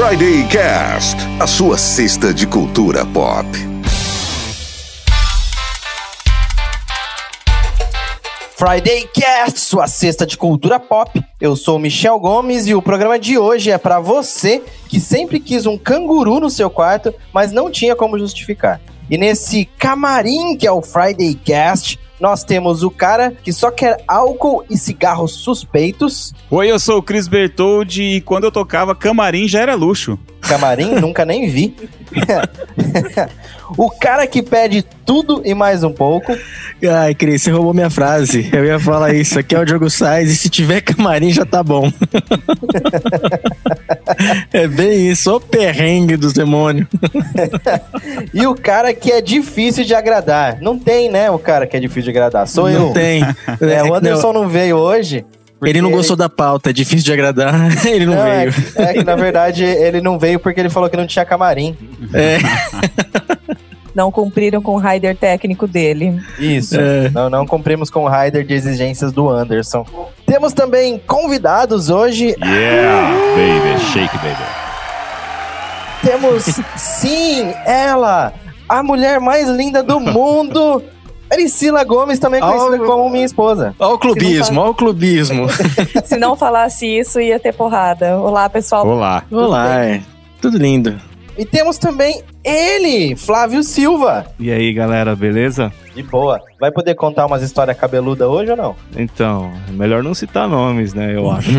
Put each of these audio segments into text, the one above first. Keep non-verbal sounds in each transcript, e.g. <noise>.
Friday Cast, a sua cesta de cultura pop. Friday Cast, sua cesta de cultura pop. Eu sou Michel Gomes e o programa de hoje é para você que sempre quis um canguru no seu quarto, mas não tinha como justificar. E nesse camarim que é o Friday Cast, nós temos o cara que só quer álcool e cigarros suspeitos. Oi, eu sou o Cris Bertoldi e quando eu tocava camarim já era luxo. Camarim? <laughs> Nunca nem vi. <laughs> o cara que pede tudo e mais um pouco. Ai, Cris, você roubou minha frase. Eu ia falar isso. Aqui é o Diogo Sainz e se tiver camarim já tá bom. <laughs> é bem isso, o perrengue dos demônios. e o cara que é difícil de agradar. Não tem, né, o cara que é difícil de agradar. Sou não eu. tem. É, o Anderson não, não veio hoje. Ele não gostou da pauta, é difícil de agradar, <laughs> ele não, não veio. É, é, que na verdade ele não veio porque ele falou que não tinha camarim. É. Não cumpriram com o rider técnico dele. Isso. É. Não, não cumprimos com o rider de exigências do Anderson. Temos também convidados hoje. Yeah, baby, shake baby. Temos, sim, ela, a mulher mais linda do mundo. Priscila Gomes, também conhecida como minha esposa. Olha o clubismo, olha o clubismo. <laughs> Se não falasse isso, ia ter porrada. Olá, pessoal. Olá. Olá, é. Tudo lindo. E temos também ele, Flávio Silva. E aí, galera, beleza? De boa. Vai poder contar umas histórias cabeludas hoje ou não? Então, melhor não citar nomes, né? Eu acho. <laughs>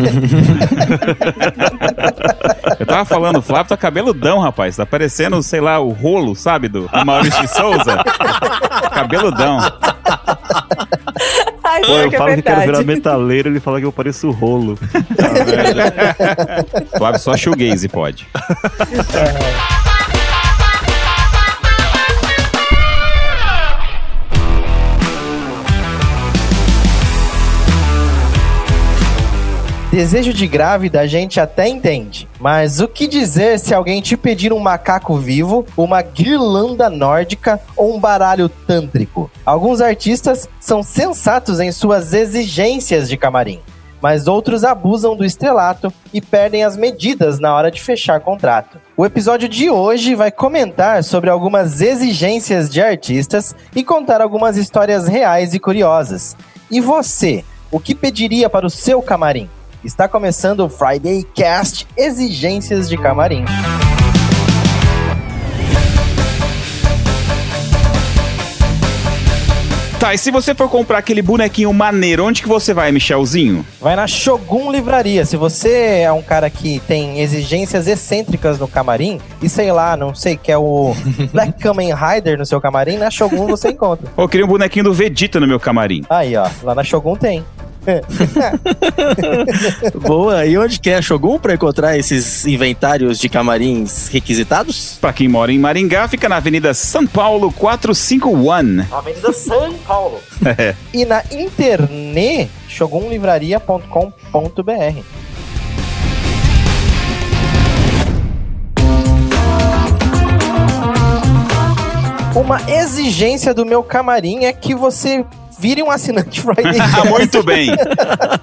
eu tava falando, o Flávio tá cabeludão, rapaz. Tá parecendo, sei lá, o rolo, sabe? Do, Maurício Souza. cabeludão. Ai, Pô, eu é falo verdade. que quero virar metaleiro, ele fala que eu pareço rolo. <laughs> Tá Flávio só shoegaze pode. <laughs> Desejo de grávida a gente até entende, mas o que dizer se alguém te pedir um macaco vivo, uma guirlanda nórdica ou um baralho tântrico? Alguns artistas são sensatos em suas exigências de camarim, mas outros abusam do estrelato e perdem as medidas na hora de fechar contrato. O episódio de hoje vai comentar sobre algumas exigências de artistas e contar algumas histórias reais e curiosas. E você, o que pediria para o seu camarim? Está começando o Friday Cast Exigências de Camarim. Tá, e se você for comprar aquele bonequinho maneiro, onde que você vai, Michelzinho? Vai na Shogun Livraria. Se você é um cara que tem exigências excêntricas no camarim, e sei lá, não sei, quer o <laughs> Black Kamen Rider no seu camarim, na Shogun você encontra. Eu queria um bonequinho do Vegeta no meu camarim. Aí, ó, lá na Shogun tem. <laughs> Boa, e onde que é a Shogun pra encontrar esses inventários de camarins requisitados? Pra quem mora em Maringá, fica na Avenida São Paulo 451. Avenida São Paulo. <laughs> É. E na internet, shogunlivraria.com.br. Uma exigência do meu camarim é que você vire um assinante Friday Cast. <laughs> Muito bem.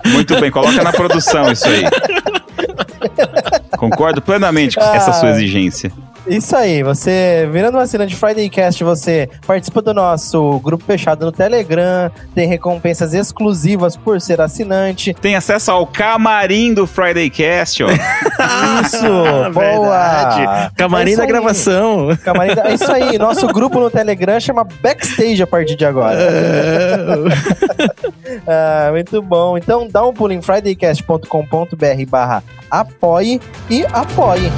Muito bem, coloca na produção isso aí. <laughs> Concordo plenamente com essa sua exigência. Isso aí, você virando um assinante Friday Cast, você participa do nosso grupo fechado no Telegram, tem recompensas exclusivas por ser assinante. Tem acesso ao camarim do Friday Cast, ó. <laughs> Isso, <laughs> boa! Verdade. Camarim É da gravação. Camarim da- É isso aí, nosso grupo no Telegram chama Backstage a partir de agora. <laughs> Ah, muito bom. Então dá um pulo em fridaycast.com.br barra apoie e apoie.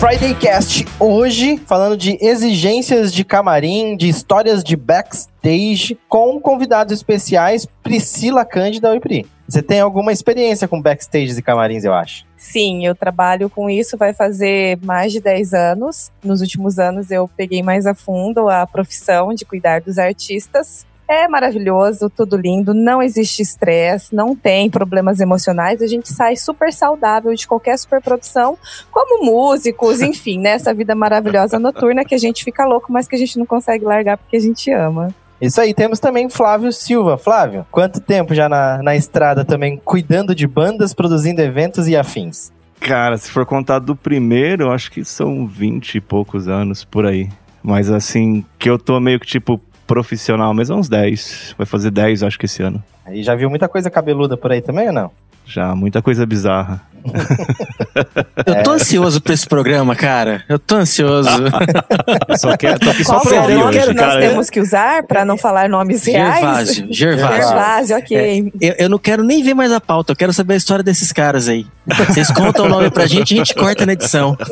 Friday Cast hoje falando de exigências de camarim, de histórias de backstage com convidados especiais Priscila Cândida e Pri. Você tem alguma experiência com backstages e camarins, eu acho? Sim, eu trabalho com isso, vai fazer mais de 10 anos. Nos últimos anos eu peguei mais a fundo a profissão de cuidar dos artistas. É maravilhoso, tudo lindo, não existe estresse, não tem problemas emocionais, a gente sai super saudável de qualquer superprodução, como músicos, <laughs> enfim, nessa vida maravilhosa noturna que a gente fica louco, mas que a gente não consegue largar porque a gente ama. Isso aí, temos também Flávio Silva. Flávio, quanto tempo já na, na estrada também cuidando de bandas, produzindo eventos e afins? Cara, se for contar do primeiro, eu acho que são 20 e poucos anos por aí. Mas assim, que eu tô meio que tipo profissional mesmo, uns 10. Vai fazer 10, acho que esse ano. Aí já viu muita coisa cabeluda por aí também ou não? Já, muita coisa bizarra. <laughs> Eu tô ansioso pra esse programa, cara. Eu tô ansioso. Eu só quero, tô aqui só Qual pra é o ouvir nome hoje. que nós cara. temos que usar para não falar nomes reais? Gervásio, Gervásio. Gervásio, ok. Eu, eu não quero nem ver mais a pauta, eu quero saber a história desses caras aí. Vocês contam o nome pra gente, a gente corta na edição. <laughs>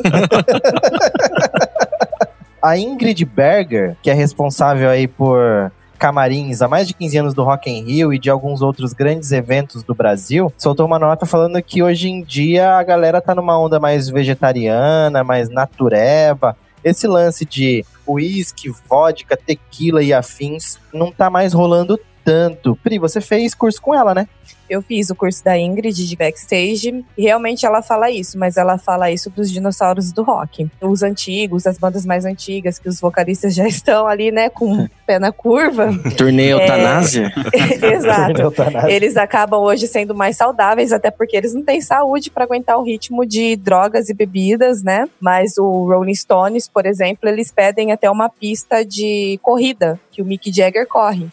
A Ingrid Berger, que é responsável aí por camarins há mais de 15 anos do Rock in Rio e de alguns outros grandes eventos do Brasil, soltou uma nota falando que hoje em dia a galera tá numa onda mais vegetariana, mais natureba. Esse lance de uísque, vodka, tequila e afins não tá mais rolando tanto. Pri, você fez curso com ela, né? Eu fiz o curso da Ingrid de backstage e realmente ela fala isso, mas ela fala isso dos dinossauros do rock. Os antigos, as bandas mais antigas, que os vocalistas já <laughs> estão ali, né, com o pé na curva. <laughs> Turnê É. Eutanásia? <laughs> Exato. Eutanásia. Eles acabam hoje sendo mais saudáveis, até porque eles não têm saúde para aguentar o ritmo de drogas e bebidas, né? Mas o Rolling Stones, por exemplo, eles pedem até uma pista de corrida que o Mick Jagger corre.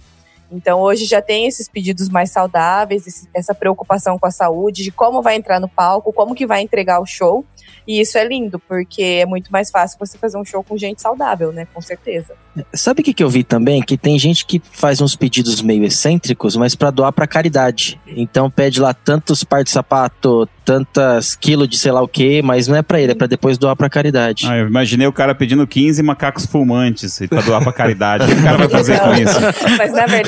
Então hoje já tem esses pedidos mais saudáveis, esse- essa preocupação com a saúde, de como vai entrar no palco, como que vai entregar o show. E isso é lindo, porque é muito mais fácil você fazer um show com gente saudável, né? Com certeza. Sabe o que, que eu vi também? Que tem gente que faz uns pedidos meio excêntricos, mas pra doar pra caridade. Então pede lá tantos par de sapato, tantas quilos de sei lá o que, mas não é pra ele, é pra depois doar pra caridade. Ah, eu imaginei o cara pedindo 15 macacos fumantes pra doar pra caridade. O que o cara vai fazer com isso? Mas na verdade,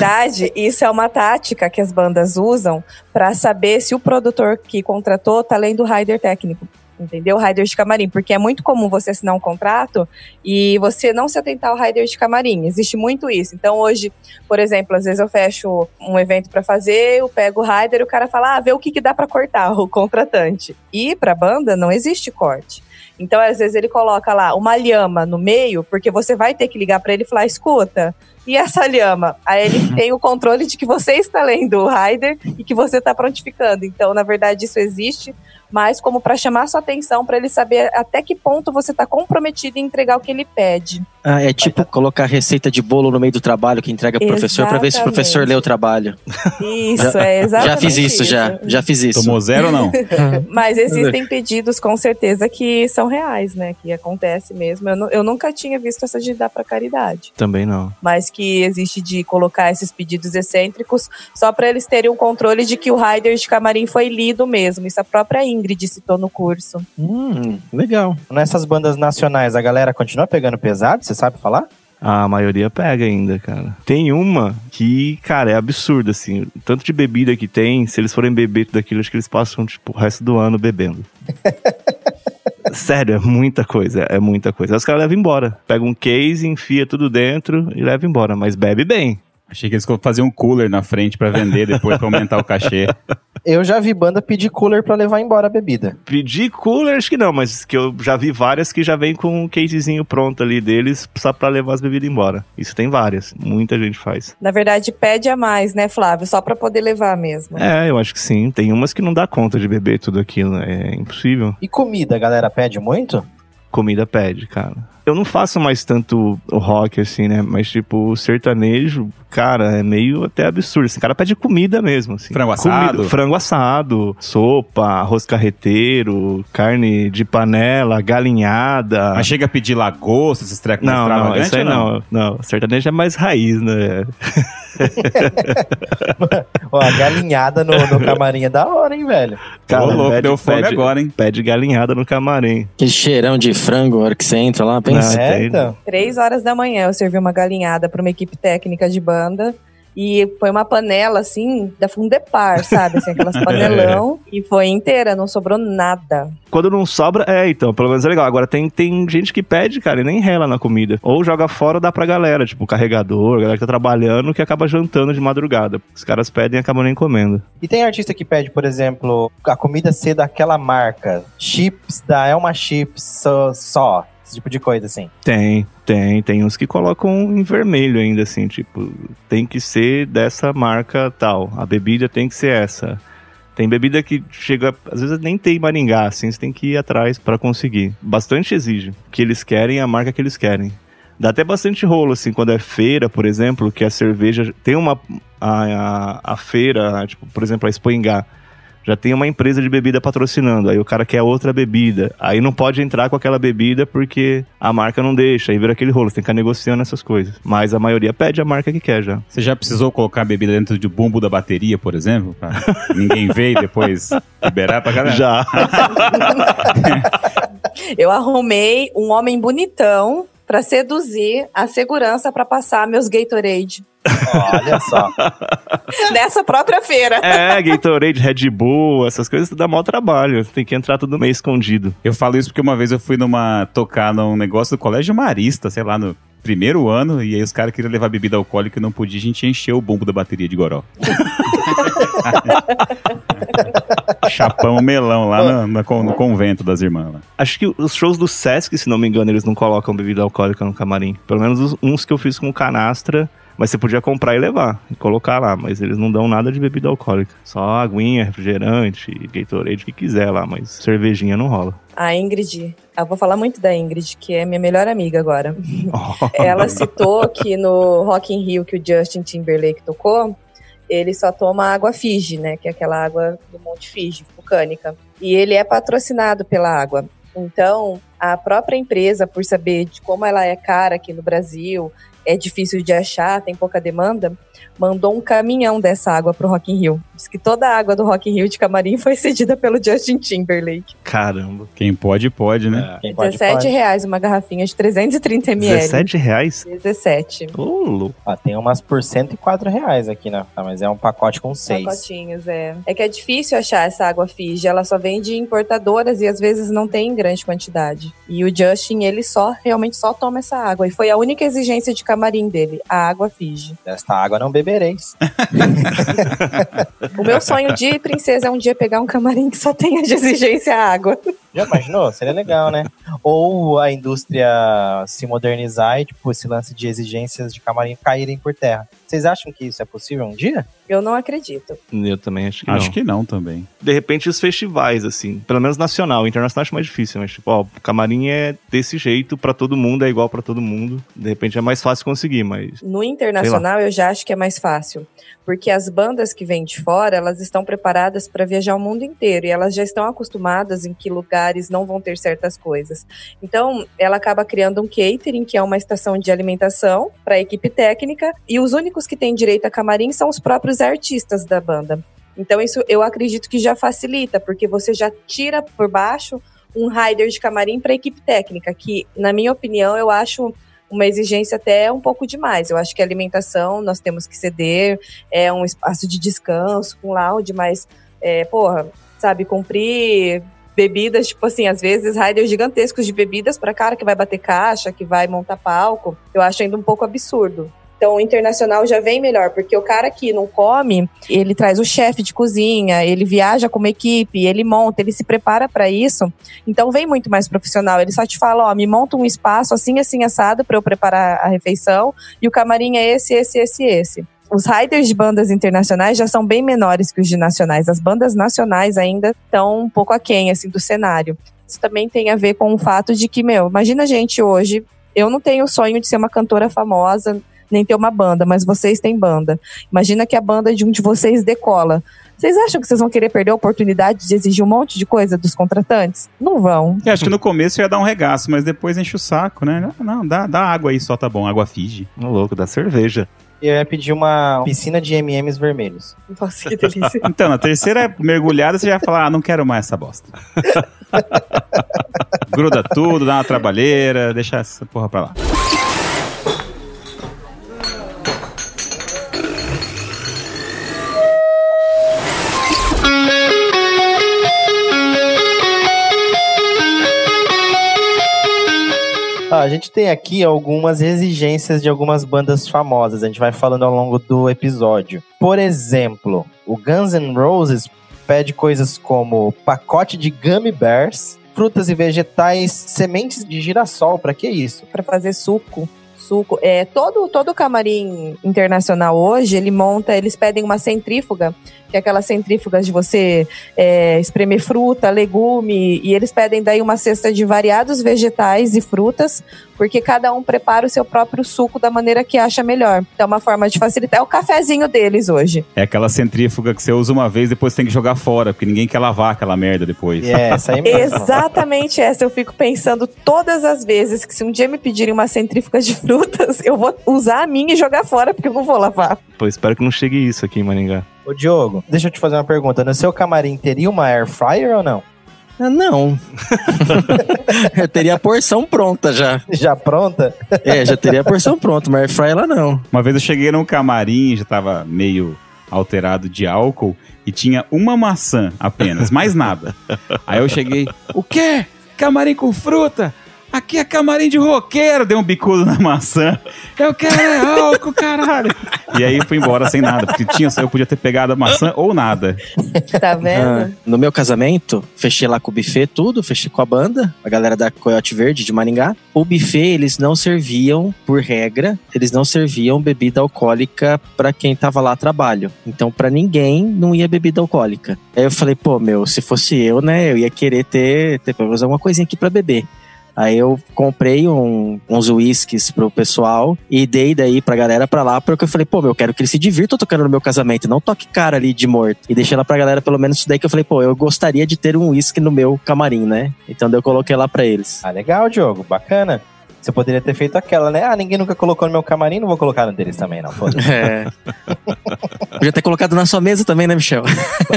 isso é uma tática que as bandas usam para saber se o produtor que contratou tá lendo o rider técnico. Entendeu? Rider de camarim. Porque é muito comum você assinar um contrato e você não se atentar ao rider de camarim. Existe muito isso. Então, hoje, por exemplo, às vezes eu fecho um evento para fazer, eu pego o rider e o cara fala, ah, vê o que, que dá para cortar, o contratante. E pra banda não existe corte. Então, às vezes, ele coloca lá uma lhama no meio, porque você vai ter que ligar para ele e falar: escuta, e essa lhama? Aí ele tem o controle de que você está lendo o rider e que você está prontificando. Então, na verdade, isso existe, mas como para chamar sua atenção, para ele saber até que ponto você está comprometido em entregar o que ele pede. Ah, é tipo colocar receita de bolo no meio do trabalho que entrega pro professor pra ver se o professor lê o trabalho. Isso, é exatamente já fiz isso, já. Já fiz isso. Tomou zero ou não? <laughs> Mas existem pedidos, com certeza, que são reais, né? Que acontece mesmo. Eu, eu nunca tinha visto essa de dar para caridade. Também não. mas que existe de colocar esses pedidos excêntricos só para eles terem um controle de que o rider de camarim foi lido mesmo. Isso a própria Ingrid citou no curso. Hum, legal. Nessas bandas nacionais, a galera continua pegando pesado? Você sabe falar? A maioria pega ainda, cara. Tem uma que, cara, é absurda, assim. O Tanto de bebida que tem, se eles forem beber tudo aquilo, acho que eles passam, tipo, o resto do ano bebendo. <laughs> Sério, é muita coisa, é muita coisa. Aí os caras levam embora. Pega um case, enfia tudo dentro e leva embora. Mas bebe bem. Achei que eles faziam um cooler na frente pra vender depois pra aumentar o cachê. <laughs> Eu já vi banda pedir cooler pra levar embora a bebida. Pedir cooler, acho que não, mas que eu já vi várias que já vem com um casezinho pronto ali deles, só pra levar as bebidas embora. Isso tem várias, muita gente faz. Na verdade, pede a mais, né, Flávio? Só para poder levar mesmo. É, eu acho que sim. Tem umas que não dá conta de beber tudo aquilo, é impossível. E comida, a galera pede muito? Comida pede, cara. Eu não faço mais tanto rock, assim, né? Mas, tipo, o sertanejo, cara, é meio até absurdo. Esse cara pede comida mesmo, assim. Frango Comida- assado? frango assado, sopa, arroz carreteiro, carne de panela, galinhada. Mas chega a pedir lagosta, esses trecos Não, não, isso aí ou não. Não, sertanejo é mais raiz, né? <laughs> Ó, a galinhada no, no camarim é da hora, hein, velho? Ô, louco, deu fome agora, hein? Pede galinhada no camarim. Aquele cheirão de frango, a hora que você entra lá, pensa. Não, É, então. Três horas da manhã eu servi uma galinhada para uma equipe técnica de banda. e põe uma panela assim, da Fundepar, sabe? Assim, aquelas <laughs> panelão. E foi inteira, não sobrou nada. Quando não sobra, é, então, pelo menos é legal. Agora tem, tem gente que pede, cara, e nem rela na comida. Ou joga fora dá pra galera, tipo, carregador, galera que tá trabalhando, que acaba jantando de madrugada. Os caras pedem e acabam nem comendo. E tem artista que pede, por exemplo, a comida ser daquela marca. Chips da Elma Chips só. só esse tipo de coisa, assim. Tem, tem. Tem uns que colocam em vermelho ainda, assim, tipo, tem que ser dessa marca tal. A bebida tem que ser essa. Tem bebida que chega, às vezes nem tem Maringá, assim, você tem que ir atrás para conseguir. Bastante exige. Que eles querem, a marca que eles querem. Dá até bastante rolo, assim, quando é feira, por exemplo, que a cerveja tem uma. A, a, a feira, tipo, por exemplo, a Expoingá já tem uma empresa de bebida patrocinando, aí o cara quer outra bebida, aí não pode entrar com aquela bebida porque a marca não deixa, aí vira aquele rolo, você tem que ficar negociando essas coisas. Mas a maioria pede a marca que quer já. Você já precisou colocar a bebida dentro do bumbo da bateria, por exemplo? Pra <laughs> ninguém ver e depois liberar pra galera? Já. <laughs> Eu arrumei um homem bonitão pra seduzir a segurança pra passar meus Gatorade. Olha só. <laughs> Nessa própria feira. É, Gatorade, Red Bull, essas coisas dá mau trabalho. Tem que entrar tudo meio escondido. Eu falo isso porque uma vez eu fui numa tocar num negócio do colégio marista, sei lá, no primeiro ano, e aí os caras queriam levar bebida alcoólica e não podia, a gente encheu o bumbo da bateria de goró. <laughs> Chapão melão lá no, no con- no convento das irmãs. Lá. Acho que os shows do Sesc, se não me engano, eles não colocam bebida alcoólica no camarim. Pelo menos os- uns que eu fiz com canastra. Mas você podia comprar e levar, e colocar lá. Mas eles não dão nada de bebida alcoólica. Só aguinha, refrigerante, Gatorade, o que quiser lá. Mas cervejinha não rola. A Ingrid, eu vou falar muito da Ingrid, que é minha melhor amiga agora. <laughs> Ela citou que no Rock in Rio que o Justin Timberlake tocou, ele só toma água Fiji, né? Que é aquela água do Monte Fiji, vulcânica. E ele é patrocinado pela água. Então, a própria empresa, por saber de como ela é cara aqui no Brasil, é difícil de achar, tem pouca demanda, mandou um caminhão dessa água pro Rock in Rio. Diz que toda a água do Rock in Rio de camarim foi cedida pelo Justin Timberlake. Caramba. Quem pode, pode, né? Quem pode, 17 pode. reais uma garrafinha de 330 ml. 17 reais? 17 Ô, louco. Ó, tem umas por 104 reais aqui, né? Ah, mas é um pacote com seis. pacotinhos, é. É que é difícil achar essa água Fiji. Ela só vem de importadoras e às vezes não tem em grande quantidade. E o Justin, ele só, realmente só toma essa água. E foi a única exigência de camarim dele, a água Fiji. Desta água não bebereis. <laughs> O meu sonho de princesa é um dia pegar um camarim que só tenha de exigência água. Já imaginou? Seria legal, né? Ou a indústria se modernizar e, tipo, esse lance de exigências de camarim caírem por terra. Vocês acham que isso é possível um dia? Eu não acredito. Eu também acho que Acho não. que não também. De repente, os festivais, assim, pelo menos nacional. Internacional acho mais difícil, mas, tipo, ó, o camarim é desse jeito pra todo mundo, é igual pra todo mundo. De repente é mais fácil conseguir, mas. No internacional, eu já acho que é mais fácil. Porque as bandas que vêm de fora, elas estão preparadas para viajar o mundo inteiro. E elas já estão acostumadas em que lugares não vão ter certas coisas. Então, ela acaba criando um catering, que é uma estação de alimentação para a equipe técnica. E os únicos que têm direito a camarim são os próprios artistas da banda. Então, isso eu acredito que já facilita, porque você já tira por baixo um rider de camarim para a equipe técnica, que, na minha opinião, eu acho uma exigência até um pouco demais. Eu acho que a alimentação nós temos que ceder, é um espaço de descanso com lounge, mas, é, porra, sabe, cumprir bebidas, tipo assim, às vezes riders gigantescos de bebidas para cara que vai bater caixa, que vai montar palco, eu acho ainda um pouco absurdo. Então, o internacional já vem melhor, porque o cara que não come, ele traz o chefe de cozinha, ele viaja com uma equipe, ele monta, ele se prepara para isso. Então, vem muito mais profissional. Ele só te fala: ó, me monta um espaço assim, assim, assado para eu preparar a refeição, e o camarim é esse, esse, esse, esse. Os riders de bandas internacionais já são bem menores que os de nacionais. As bandas nacionais ainda estão um pouco aquém assim, do cenário. Isso também tem a ver com o fato de que, meu, imagina a gente hoje. Eu não tenho o sonho de ser uma cantora famosa, nem ter uma banda, mas vocês têm banda. Imagina que a banda de um de vocês decola. Vocês acham que vocês vão querer perder a oportunidade de exigir um monte de coisa dos contratantes? Não vão. Eu acho que no começo ia dar um regaço, mas depois enche o saco, né? Não, não, dá, dá água aí só, tá bom. Água Fiji. Ô, louco, dá cerveja. Eu ia pedir uma piscina de M&M's vermelhos. Nossa, que delícia. Então, na terceira mergulhada você já vai falar, ah, não quero mais essa bosta. <laughs> Gruda tudo, dá uma trabalheira, deixa essa porra pra lá. A gente tem aqui algumas exigências de algumas bandas famosas. A gente vai falando ao longo do episódio. Por exemplo, o Guns N' Roses pede coisas como pacote de gummy bears, frutas e vegetais, sementes de girassol. Pra que isso? Pra fazer suco. Suco. É, todo, todo camarim internacional hoje, ele monta, eles pedem uma centrífuga, que é aquelas centrífugas de você é, espremer fruta, legume, e eles pedem daí uma cesta de variados vegetais e frutas, porque cada um prepara o seu próprio suco da maneira que acha melhor. Então, é uma forma de facilitar. É o cafezinho deles hoje. É aquela centrífuga que você usa uma vez, depois tem que jogar fora, porque ninguém quer lavar aquela merda depois. É, essa aí <laughs> mesmo. Exatamente essa. Eu fico pensando todas as vezes que se um dia me pedirem uma centrífuga de frutas, eu vou usar a minha e jogar fora, porque eu não vou lavar. Pô, espero que não chegue isso aqui em Maringá. Ô, Diogo, deixa eu te fazer uma pergunta. No seu camarim teria uma air fryer ou não? Ah, Não. <laughs> eu teria a porção pronta já. Já pronta? É, já teria a porção pronta, mas airfryer lá não. Uma vez eu cheguei num camarim, já tava meio alterado de álcool, e tinha uma maçã apenas, mais nada. Aí eu cheguei, o quê? Camarim com fruta? Aqui é camarim de roqueiro, deu um bicudo na maçã. Eu quero é álcool, caralho. E aí fui embora sem nada, porque tinha, eu podia ter pegado a maçã ou nada. Tá vendo? Ah, no meu casamento, fechei lá com o buffet, tudo, fechei com a banda, a galera da Coyote Verde de Maringá. O buffet, eles não serviam, por regra, eles não serviam bebida alcoólica pra quem tava lá a trabalho. Então, pra ninguém não ia bebida alcoólica. Aí eu falei, pô, meu, se fosse eu, né, eu ia querer ter, ter pelo menos alguma coisinha aqui pra beber. Aí eu comprei um- uns uísques pro pessoal e dei daí pra galera pra lá, porque eu falei, pô, meu, eu quero que eles se divirtam tocando no meu casamento, não toque cara ali de morto. E deixei lá pra galera pelo menos isso daí que eu falei, pô, eu gostaria de ter um uísque no meu camarim, né? Então daí eu coloquei lá pra eles. Ah, legal, Diogo. Bacana. Você poderia ter feito aquela, né? Ah, ninguém nunca colocou no meu camarim, não vou colocar no deles também, não. Foda-se. <laughs> É. Podia ter colocado na sua mesa também, né, Michel?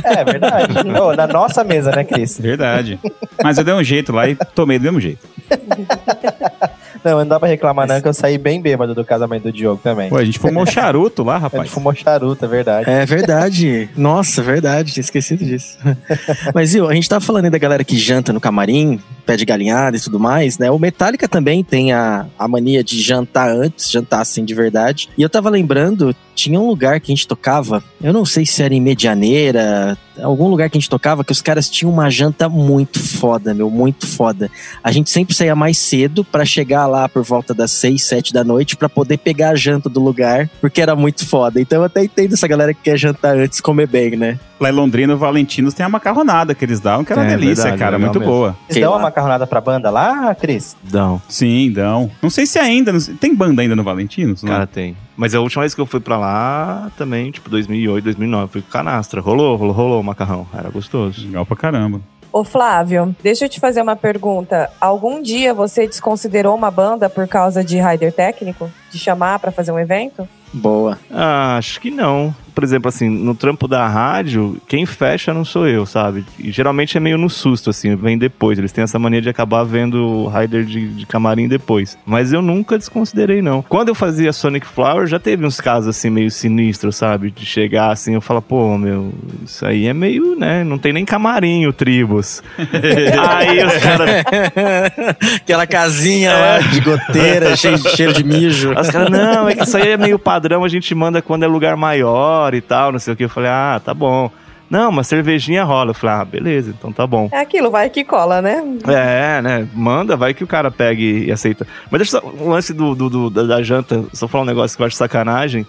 é verdade. Ô, na nossa mesa, né, Cris? Verdade. Mas eu dei um jeito lá e tomei do mesmo jeito. <laughs> Não, não dá pra reclamar, não, que eu saí bem bêbado do casamento do Diogo também. Pô, a gente fumou charuto lá, A gente rapaz. fumou charuto, é verdade. É verdade. Nossa, verdade. Tinha esquecido disso. <laughs> Mas, viu, a gente tava falando aí da galera que janta no camarim, pede galinhada e tudo mais, né? O Metallica também tem a, a mania de jantar antes, jantar assim de verdade. E eu tava lembrando, tinha um lugar que a gente tocava, eu não sei se era em Medianeira, algum lugar que a gente tocava, que os caras tinham uma janta muito foda, meu, muito foda. A gente sempre saía mais cedo pra chegar lá por volta das 6, 7 da noite pra poder pegar a janta do lugar, porque era muito foda. Então eu até entendo essa galera que quer jantar antes comer bem, né? Lá em Londrina, o Valentinos tem a macarronada que eles dão, que é uma É, delícia, verdade, cara. legal Muito mesmo. boa. Vocês sei dão lá. uma macarronada pra banda lá, Cris? Não, Sim, dão. Não sei se ainda. Tem banda ainda no Valentinos? Não? cara, tem. Mas a última vez que eu fui pra lá, também, tipo, 2008, 2009, fui com canastra. Rolou, rolou, rolou o macarrão. Era gostoso. Legal pra caramba. Ô Flávio, deixa eu te fazer uma pergunta. Algum dia você desconsiderou uma banda por causa de rider técnico? De chamar pra fazer um evento? Boa. Ah, acho que não. Por exemplo, assim, no trampo da rádio, quem fecha não sou eu, sabe? E geralmente é meio no susto, assim, vem depois. Eles têm essa mania de acabar vendo o rider de, de camarim depois. Mas eu nunca desconsiderei, não. Quando eu fazia Sonic Flower, já teve uns casos, assim, meio sinistros, sabe? De chegar, assim, eu falo, pô, meu, isso aí é meio, né? Não tem nem camarim o Tribus. <laughs> aí os caras <laughs> Aquela casinha lá de goteira, cheio de cheiro de mijo. Os caras, não, é que isso aí é meio padrão, a gente manda quando é lugar maior e tal, não sei o que. Eu falei, ah, tá bom. Não, mas cervejinha rola. Eu falei, ah, beleza, então tá bom. É aquilo, vai que cola, né? É, né? Manda, vai que o cara pegue e aceita. Mas deixa só, o lance do, do- do- da, da janta, só falar um negócio que eu acho sacanagem.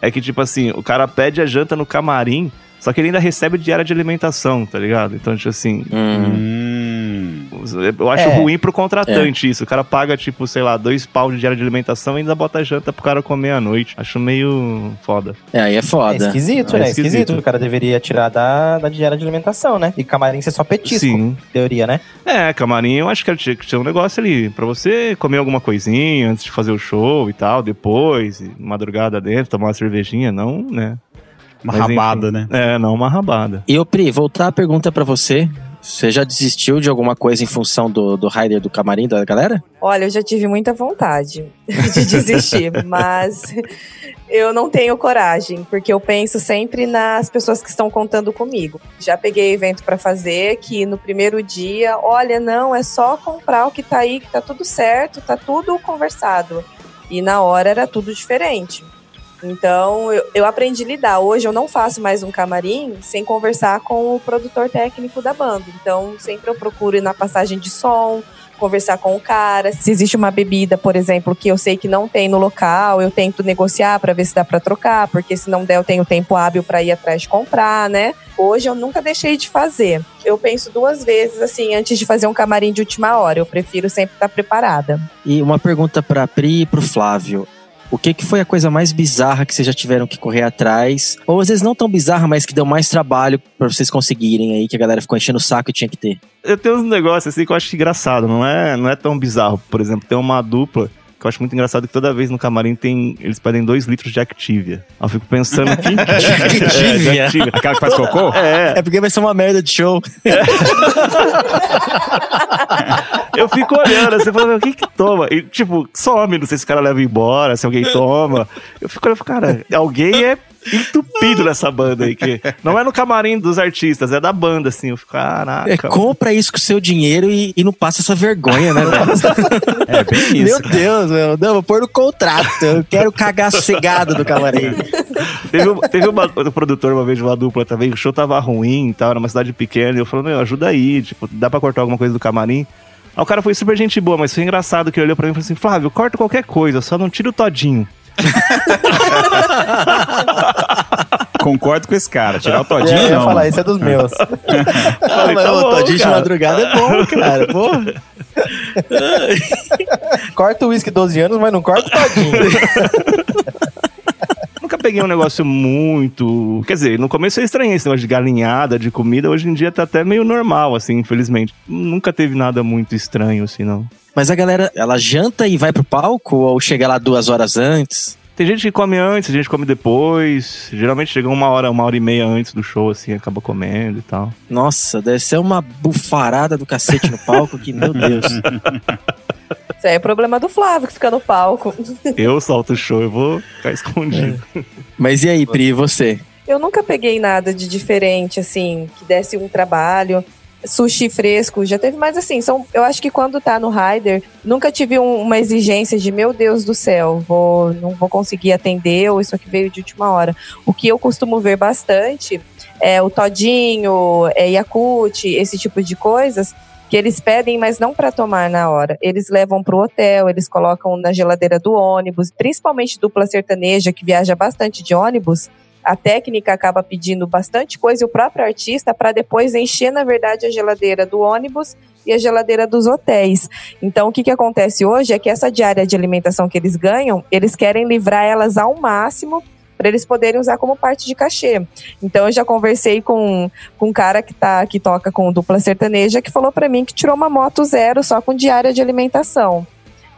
É que, tipo assim, o cara pede a janta no camarim, só que ele ainda recebe diária de alimentação, tá ligado? Então, tipo assim, Hum. Hum. Eu acho É. ruim pro contratante isso. O cara paga, tipo, sei lá, dois pau de diária de alimentação e ainda bota janta pro cara comer à noite. Acho meio foda. É, aí é É foda. esquisito, É né? esquisito. Esquisito. O cara deveria tirar da, da diária de alimentação, né? E camarim ser só petisco, Sim. em teoria, né? É, camarim, eu acho que tinha que ter um negócio ali pra você comer alguma coisinha antes de fazer o show e tal, depois, e madrugada dentro, tomar uma cervejinha, não, né? Uma Mas, rabada, enfim. né? É, não uma rabada. E ô Pri, voltar a pergunta pra você. Você já desistiu de alguma coisa em função do, do rider do camarim da galera? Olha, eu já tive muita vontade <laughs> de desistir, mas eu não tenho coragem, porque eu penso sempre nas pessoas que estão contando comigo. Já peguei evento para fazer que no primeiro dia, olha, não, é só comprar o que tá aí, que tá tudo certo, tá tudo conversado. E na hora era tudo diferente. Então, eu, eu aprendi a lidar. Hoje eu não faço mais um camarim sem conversar com o produtor técnico da banda. Então, sempre eu procuro ir na passagem de som, conversar com o cara. Se existe uma bebida, por exemplo, que eu sei que não tem no local, eu tento negociar para ver se dá para trocar, porque se não der, eu tenho tempo hábil para ir atrás de comprar, né? Hoje eu nunca deixei de fazer. Eu penso duas vezes assim antes de fazer um camarim de última hora. Eu prefiro sempre estar preparada. E uma pergunta pra Pri e pro Flávio. O que, que foi a coisa mais bizarra que vocês já tiveram que correr atrás? Ou às vezes não tão bizarra, mas que deu mais trabalho pra vocês conseguirem aí, que a galera ficou enchendo o saco e tinha que ter. Eu tenho uns negócios assim que eu acho engraçado, não é, não é tão bizarro. Por exemplo, tem uma dupla que eu acho muito engraçado que toda vez no camarim tem. Eles pedem dois litros de Activia. Eu fico pensando que. Activia? <laughs> É, de Activia. Aquela que faz cocô? É, É porque vai ser uma merda de show. <laughs> eu fico olhando assim, falando, o que que toma? E, tipo, some, não sei se o cara leva embora, se alguém toma. Eu fico olhando, cara, alguém é entupido nessa banda aí, que não é no camarim dos artistas, é da banda, assim. Eu fico, caraca. É, compra isso com o seu dinheiro e, e não passa essa vergonha, né, velho? <laughs> É bem isso. Meu Deus, meu. Não, vou pôr no contrato. Eu quero cagar sossegado no camarim. Teve, um- teve uma, um produtor uma vez de uma dupla também, o show tava ruim e tal, era uma cidade pequena, e eu falei, meu, ajuda aí, tipo, dá pra cortar alguma coisa do camarim? Aí o cara foi super gente boa, mas foi engraçado que ele olhou pra mim e falou assim, Flávio, corta qualquer coisa, só não tira o todinho. <laughs> Concordo com esse cara. Tirar o todinho, É, eu ia não. falar, esse é dos meus. <laughs> Ah, mas tá o todinho de cara. madrugada é bom, cara. Porra. <laughs> corta o uísque 12 anos, mas não corta o todinho. Peguei um negócio muito. Quer dizer, no começo eu estranhei esse negócio de galinhada, de comida, hoje em dia tá até meio normal, assim, infelizmente. Nunca teve nada muito estranho, assim, não. Mas a galera, ela janta e vai pro palco ou chega lá duas horas antes? Tem gente que come antes, gente que come depois. Geralmente chega uma hora, uma hora e meia antes do show, assim, acaba comendo e tal. Nossa, deve ser uma bufarada do cacete no palco que, meu Deus. <laughs> Isso aí é problema do Flávio que fica no palco. Eu solto o show, eu vou ficar escondido. Mas e aí, Pri, e você? Eu nunca peguei nada de diferente, assim, que desse um trabalho. Sushi fresco, já teve, mas assim, são, eu acho que quando tá no Rider, nunca tive um- uma exigência de, meu Deus do céu, vou, não vou conseguir atender, ou isso aqui veio de última hora. O que eu costumo ver bastante é o Todinho, é Yakut, esse tipo de coisas, que eles pedem, mas não para tomar na hora. Eles levam pro hotel, eles colocam na geladeira do ônibus, principalmente dupla sertaneja, que viaja bastante de ônibus a técnica acaba pedindo bastante coisa e o próprio artista para depois encher, na verdade, a geladeira do ônibus e a geladeira dos hotéis. Então, o que, que acontece hoje é que essa diária de alimentação que eles ganham, eles querem livrar elas ao máximo para eles poderem usar como parte de cachê. Então, eu já conversei com, com um cara que, tá, que toca com dupla sertaneja que falou para mim que tirou uma moto zero só com diária de alimentação.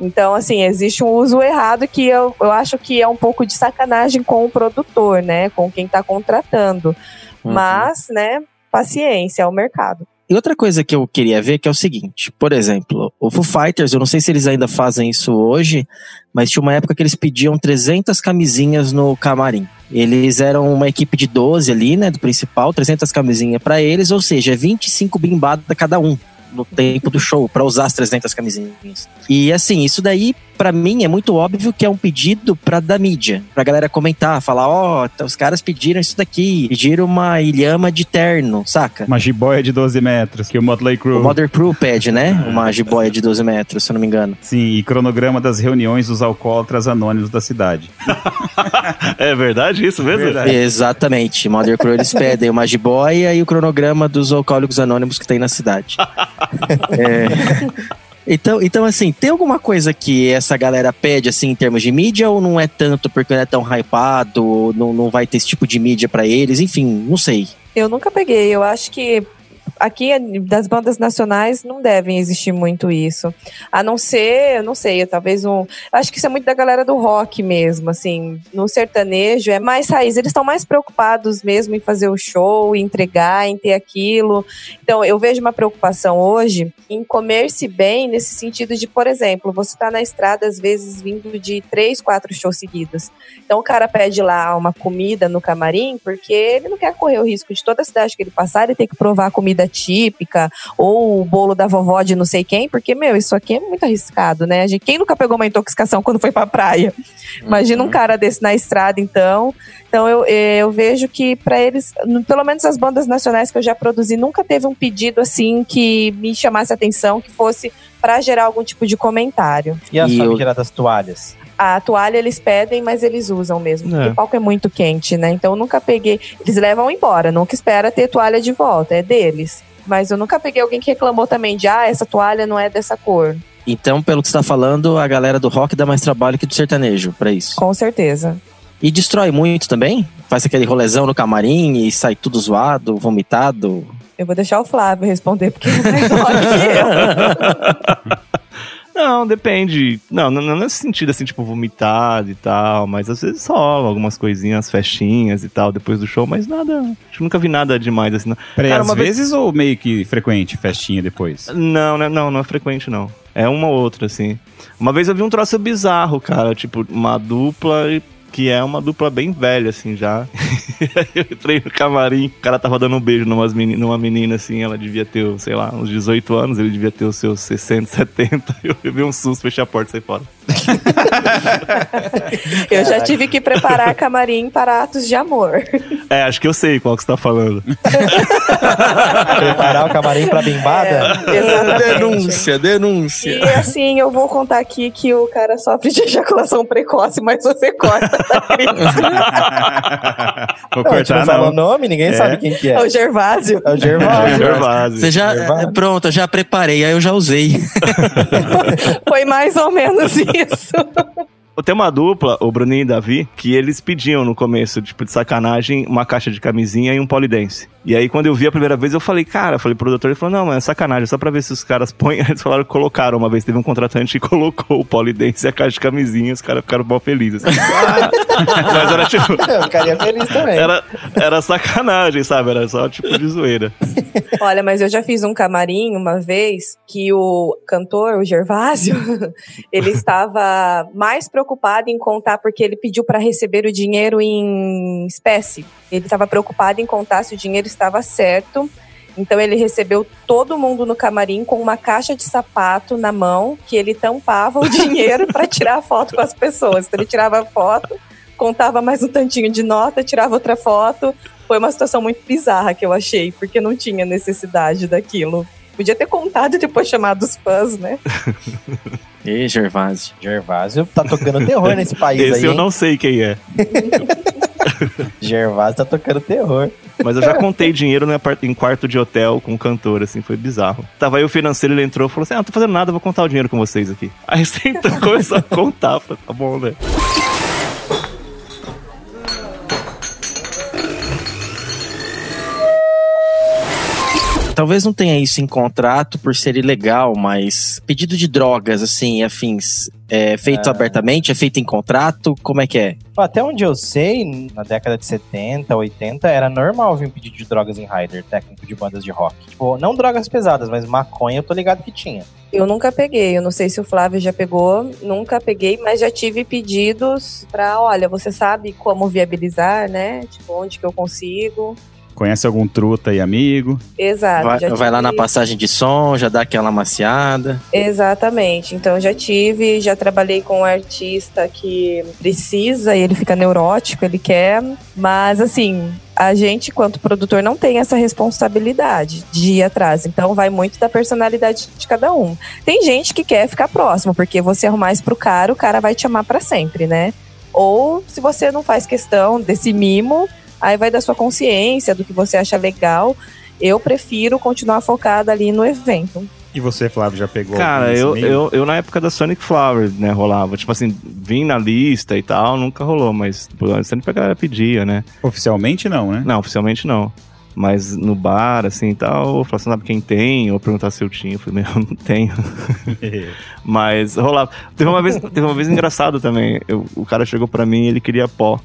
Então, assim, existe um uso errado que eu, eu acho que é um pouco de sacanagem com o produtor, né? Com quem está contratando. Uhum. Mas, né, paciência, é o mercado. E outra coisa que eu queria ver que é o seguinte, por exemplo, o Foo Fighters, eu não sei se eles ainda fazem isso hoje, mas tinha uma época que eles pediam 300 camisinhas no camarim. Eles eram uma equipe de 12 ali, né, do principal, 300 camisinhas pra eles, ou seja, 25 bimbadas cada um no tempo do show pra usar as 300 camisinhas. E assim, isso daí pra mim é muito óbvio que é um pedido pra da mídia, pra galera comentar, falar, ó, tá, os caras pediram isso daqui, pediram uma ilhama de terno, saca? Uma jiboia de 12 metros, que o Motley O Crue... Mother Crew pede, né? Uma jiboia de 12 metros, se eu não me engano. Sim, e cronograma das reuniões dos alcoólatras anônimos da cidade. <laughs> É verdade isso mesmo? Verdade. Exatamente. Mother Crew eles pedem uma jiboia e o cronograma dos alcoólicos anônimos que tem na cidade. <laughs> É. Então, então, assim, tem alguma coisa que essa galera pede, assim, em termos de mídia, ou não é tanto porque não é tão hypado, não, não vai ter esse tipo de mídia pra eles? Enfim, não sei. Eu nunca peguei. Eu acho que aqui das bandas nacionais não devem existir muito isso. A não ser, eu não sei, talvez um. Acho que isso é muito da galera do rock mesmo, assim. No sertanejo é mais raiz. Eles estão mais preocupados mesmo em fazer o show, em entregar, em ter aquilo. Então, eu vejo uma preocupação hoje em comer-se bem, nesse sentido de, por exemplo, você está na estrada, às vezes, vindo de três, quatro shows seguidos. Então, o cara pede lá uma comida no camarim, porque ele não quer correr o risco de toda a cidade que ele passar, ele ter que provar a comida típica ou o bolo da vovó de não sei quem, porque, meu, isso aqui é muito arriscado, né? Gente, quem nunca pegou uma intoxicação <laughs> quando foi pra praia? Imagina um cara desse na estrada, então. Então eu, eu vejo que para eles, pelo menos as bandas nacionais que eu já produzi, nunca teve um pedido assim que me chamasse a atenção, que fosse para gerar algum tipo de comentário. E a sua eu- das toalhas? A toalha eles pedem, mas eles usam mesmo. É. Porque o palco é muito quente, né? Então eu nunca peguei. Eles levam embora, nunca espera ter toalha de volta, é deles. Mas eu nunca peguei alguém que reclamou também de, ah, essa toalha não é dessa cor. Então, pelo que você tá falando, a galera do rock dá mais trabalho que do sertanejo pra isso. Com certeza. E destrói muito também? Faz aquele rolezão no camarim e sai tudo zoado, vomitado. Eu vou deixar o Flávio responder, porque ele <laughs> é que <laughs> eu. Não, depende. Não, não, não nesse sentido assim, tipo, vomitado e tal, mas às vezes rola algumas coisinhas, festinhas e tal, depois do show, mas nada. Acho que nunca vi nada demais assim. Não, Peraí, Cara, às uma vez- vezes ou meio que frequente, festinha depois? não, né, não, não é frequente, não. É uma ou outra, assim. Uma vez eu vi um troço bizarro, cara, tipo, uma dupla que é uma dupla bem velha, assim, já. <laughs> eu entrei no camarim, o cara tava dando um beijo numas meni- numa menina, assim, ela devia ter, sei lá, uns 18 anos, ele devia ter os seus 60, 70. <laughs> Eu levei um susto, fechei a porta e saí fora. <laughs> Eu já tive que preparar camarim para atos de amor. É, acho que eu sei qual que você tá falando. Preparar o camarim pra bimbada? É, exatamente. denúncia, denúncia. E assim, eu vou contar aqui que o cara sofre de ejaculação precoce, mas você corta. Vou Não, cortar, não o nome, ninguém É. sabe quem que É é. o Gervásio. É o Gervásio. Gervásio. Você já. Gervásio. Pronto, eu já preparei, aí eu já usei. <laughs> Foi mais ou menos isso. <laughs> Tem uma dupla, o Bruninho e Davi, que eles pediam no começo, tipo, de sacanagem, uma caixa de camisinha e um polidense. E aí, quando eu vi a primeira vez, eu falei, cara, eu falei pro produtor, ele falou, não, mas é sacanagem, só pra ver se os caras põem. <laughs> Eles falaram que colocaram uma vez, teve um contratante que colocou o polidense e a caixa de camisinha, os caras ficaram mal felizes. Assim. <laughs> Ah! mas era tipo. <laughs> Eu ficaria feliz também. Era, era sacanagem, sabe? Era só tipo de zoeira. Olha, mas eu já fiz um camarim uma vez que o cantor, o Gervásio, ele estava mais preocupado em contar porque ele pediu para receber o dinheiro em espécie. Ele estava preocupado em contar se o dinheiro estava certo. Então ele recebeu todo mundo no camarim com uma caixa de sapato na mão que ele tampava o <laughs> dinheiro para tirar foto com as pessoas. Então ele tirava a foto, contava mais um tantinho de nota, tirava outra foto. Foi uma situação muito bizarra que eu achei, porque não tinha necessidade daquilo. Podia ter contado e depois chamado os fãs, né? <laughs> Ê, Gervásio. Gervásio tá tocando terror nesse <laughs> país Esse aí, eu hein? não sei quem é. <laughs> Gervásio tá tocando terror. Mas eu já contei dinheiro apart- em quarto de hotel com um cantor, assim, foi bizarro. Tava aí o financeiro, ele entrou e falou assim: Ah, não tô fazendo nada, vou contar o dinheiro com vocês aqui. Aí você <laughs> então começou a contar, falei, tá bom, né? Talvez não tenha isso em contrato por ser ilegal, mas pedido de drogas, assim, afins, é feito abertamente? É feito em contrato? Como é que é? Até onde eu sei, na década de 70, 80, era normal vir um pedido de drogas em rider, técnico de bandas de rock. Tipo, não drogas pesadas, mas maconha eu tô ligado que tinha. Eu nunca peguei, eu não sei se o Flávio já pegou, nunca peguei, mas já tive pedidos pra, olha, você sabe como viabilizar, né? Tipo, onde que eu consigo. Conhece algum truta e amigo? Exato. Vai, já vai lá na tive- passagem de som, já dá aquela maciada. Exatamente. Então já tive, já trabalhei com um artista que precisa e ele fica neurótico, ele quer, mas assim, a gente, quanto produtor, não tem essa responsabilidade de ir atrás. Então vai muito da personalidade de cada um. Tem gente que quer ficar próximo, porque você arrumar isso pro cara, o cara vai te amar pra sempre, né? Ou se você não faz questão desse mimo, aí vai da sua consciência, do que você acha legal. Eu prefiro continuar focada ali no evento. E você, Flávio, já pegou? Cara, eu, meio? eu, eu na época da Sonic Flower, né, rolava. Tipo assim, vim na lista e tal, nunca rolou, mas sempre a galera pedia, né? Oficialmente não, né? Não, oficialmente não. Mas no bar, assim e tal, falar, você sabe quem tem? Ou perguntar se eu tinha. Eu falei, meu, <laughs> eu não tenho. <laughs> Mas rolava. Teve uma vez, teve uma vez engraçado também. Eu- o cara chegou pra mim e ele queria pó.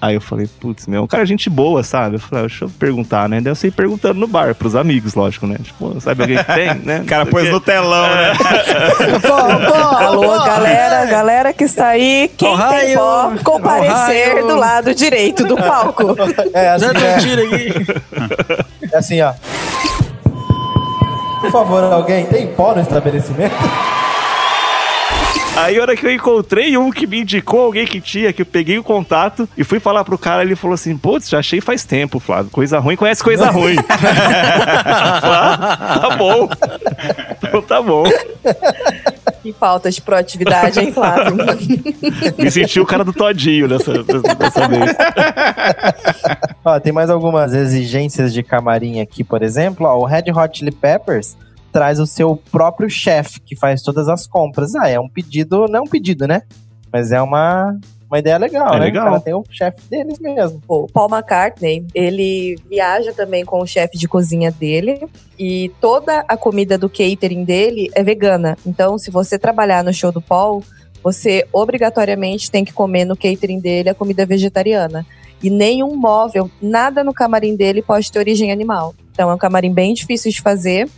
Aí eu falei, putz, meu, um cara é gente boa, sabe? Eu falei, ah, deixa eu perguntar, né? Daí eu saí perguntando no bar, pros amigos, lógico, né? Tipo, sabe alguém que tem, né? <laughs> O cara pôs no telão, né? <laughs> Alô, galera, galera que está aí, quem tem pó, comparecer Ohio. do lado direito do palco. <laughs> É assim, é, aqui. é assim, ó. Por favor, alguém tem pó no estabelecimento? Aí a hora que eu encontrei um que me indicou alguém que tinha, que eu peguei o contato e fui falar pro cara, ele falou assim, putz, já achei faz tempo, Flávio. Coisa ruim, conhece coisa ruim. <laughs> Ah, tá bom. Então tá bom. Que falta de proatividade, hein, Flávio? Me senti o cara do todinho dessa, dessa vez. Ó, tem mais algumas exigências de camarim aqui, por exemplo. Ó, o Red Hot Chili Peppers traz o seu próprio chefe, que faz todas as compras. Ah, é um pedido, não é um pedido, né? Mas é uma, uma ideia legal, É né? legal. O cara tem o chefe deles mesmo. O Paul McCartney, ele viaja também com o chefe de cozinha dele e toda a comida do catering dele é vegana. Então, se você trabalhar no show do Paul, você obrigatoriamente tem que comer no catering dele a comida vegetariana. E nenhum móvel, nada no camarim dele pode ter origem animal. Então, é um camarim bem difícil de fazer,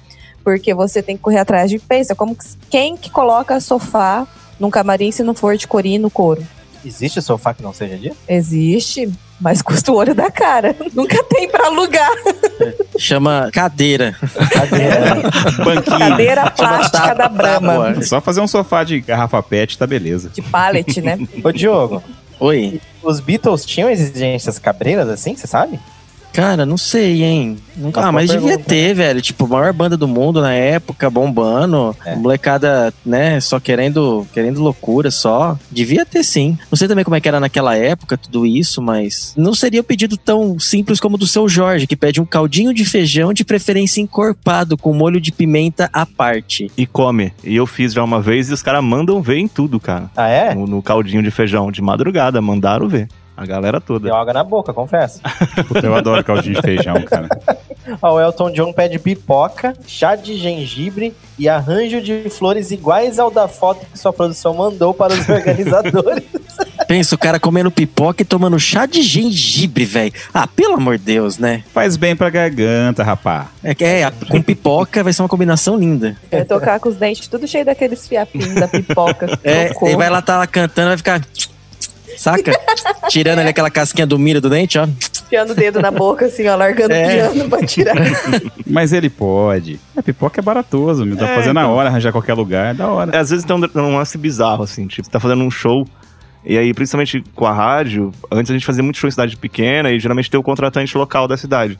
porque você tem que correr atrás de pensa como que- quem que coloca sofá num camarim se não for de corim no couro. Existe sofá que não seja disso? Existe, mas <laughs> custa o olho da cara. Nunca tem pra alugar. Chama cadeira. Cadeira. <laughs> Banquinho. Cadeira plástica tábua, da Brahma. É Só fazer um sofá de garrafa pet, tá beleza. De pallet, né? Ô, Diogo, Oi. os Beatles tinham exigências cabreiras assim, você sabe? Cara, não sei, hein? Nunca, ah, mas boa devia pergunta. ter, velho. Tipo, a maior banda do mundo na época, bombando. É. Molecada, né, só querendo, querendo loucura só. Devia ter sim. Não sei também como é que era naquela época tudo isso, mas não seria um pedido tão simples como o do seu Jorge, que pede um caldinho de feijão, de preferência encorpado, com molho de pimenta à parte. E come. E eu fiz já uma vez e os caras mandam ver em tudo, cara. Ah, é? No, no caldinho de feijão, de madrugada, mandaram ver. A galera toda. Deu água na boca, confesso. Puta, eu adoro caldinho de feijão, cara. <laughs> Ó, o Elton John pede pipoca, chá de gengibre e arranjo de flores iguais ao da foto que sua produção mandou para os <laughs> organizadores. Pensa, o cara comendo pipoca e tomando chá de gengibre, velho. Ah, pelo amor de Deus, né? Faz bem pra garganta, rapá. É, que- é, com pipoca vai ser uma combinação linda. Vai tocar com os dentes tudo cheio daqueles fiapinhos da pipoca. É, ele vai lá tá lá cantando, vai ficar. Saca? Tirando ali aquela casquinha do milho do dente, ó. Enfiando o dedo na boca, assim, ó, largando É. o piano pra tirar. <laughs> Mas ele pode. A pipoca é baratoso, me dá pra É, fazer na então. hora, arranjar qualquer lugar, é da hora. É, Às vezes tem um, um lance bizarro, assim, tipo, tá fazendo um show, e aí, principalmente com a rádio, antes a gente fazia muito show em cidade pequena, e geralmente tem o contratante local da cidade.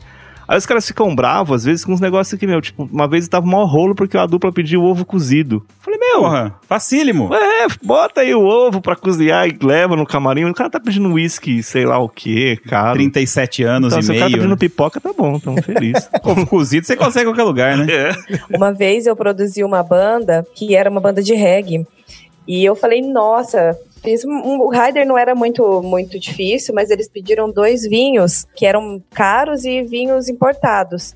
Aí os caras ficam bravos, às vezes, com uns negócios que, meu, tipo, uma vez tava mó rolo porque a dupla pediu ovo cozido. Falei, meu, Porra, facílimo. é, bota aí o ovo pra cozinhar e leva no camarim. O cara tá pedindo uísque, sei lá o quê, cara. 37 anos Então, e se o cara tá meio. pedindo né? pipoca, tá bom, tamo feliz. <laughs> Ovo cozido você consegue em qualquer lugar, né? é. Uma vez eu produzi uma banda que era uma banda de reggae. E eu falei, nossa, fiz um, um- o Rider não era muito, muito difícil, mas eles pediram dois vinhos que eram caros e vinhos importados.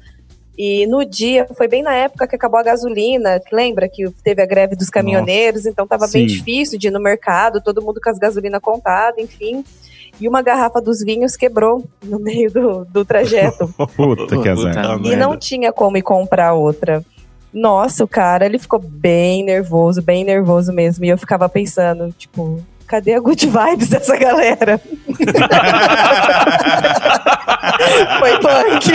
E no dia, foi bem na época que acabou a gasolina, lembra que teve a greve dos caminhoneiros, então tava bem Sim. difícil de ir no mercado, todo mundo com as gasolina contada, enfim. E uma garrafa dos vinhos quebrou no meio do, do trajeto. <laughs> Puta que azar. E não tinha como ir comprar outra. Nossa, o cara, ele ficou bem nervoso, bem nervoso mesmo. E eu ficava pensando, tipo, cadê a good vibes dessa galera? <laughs> Foi punk.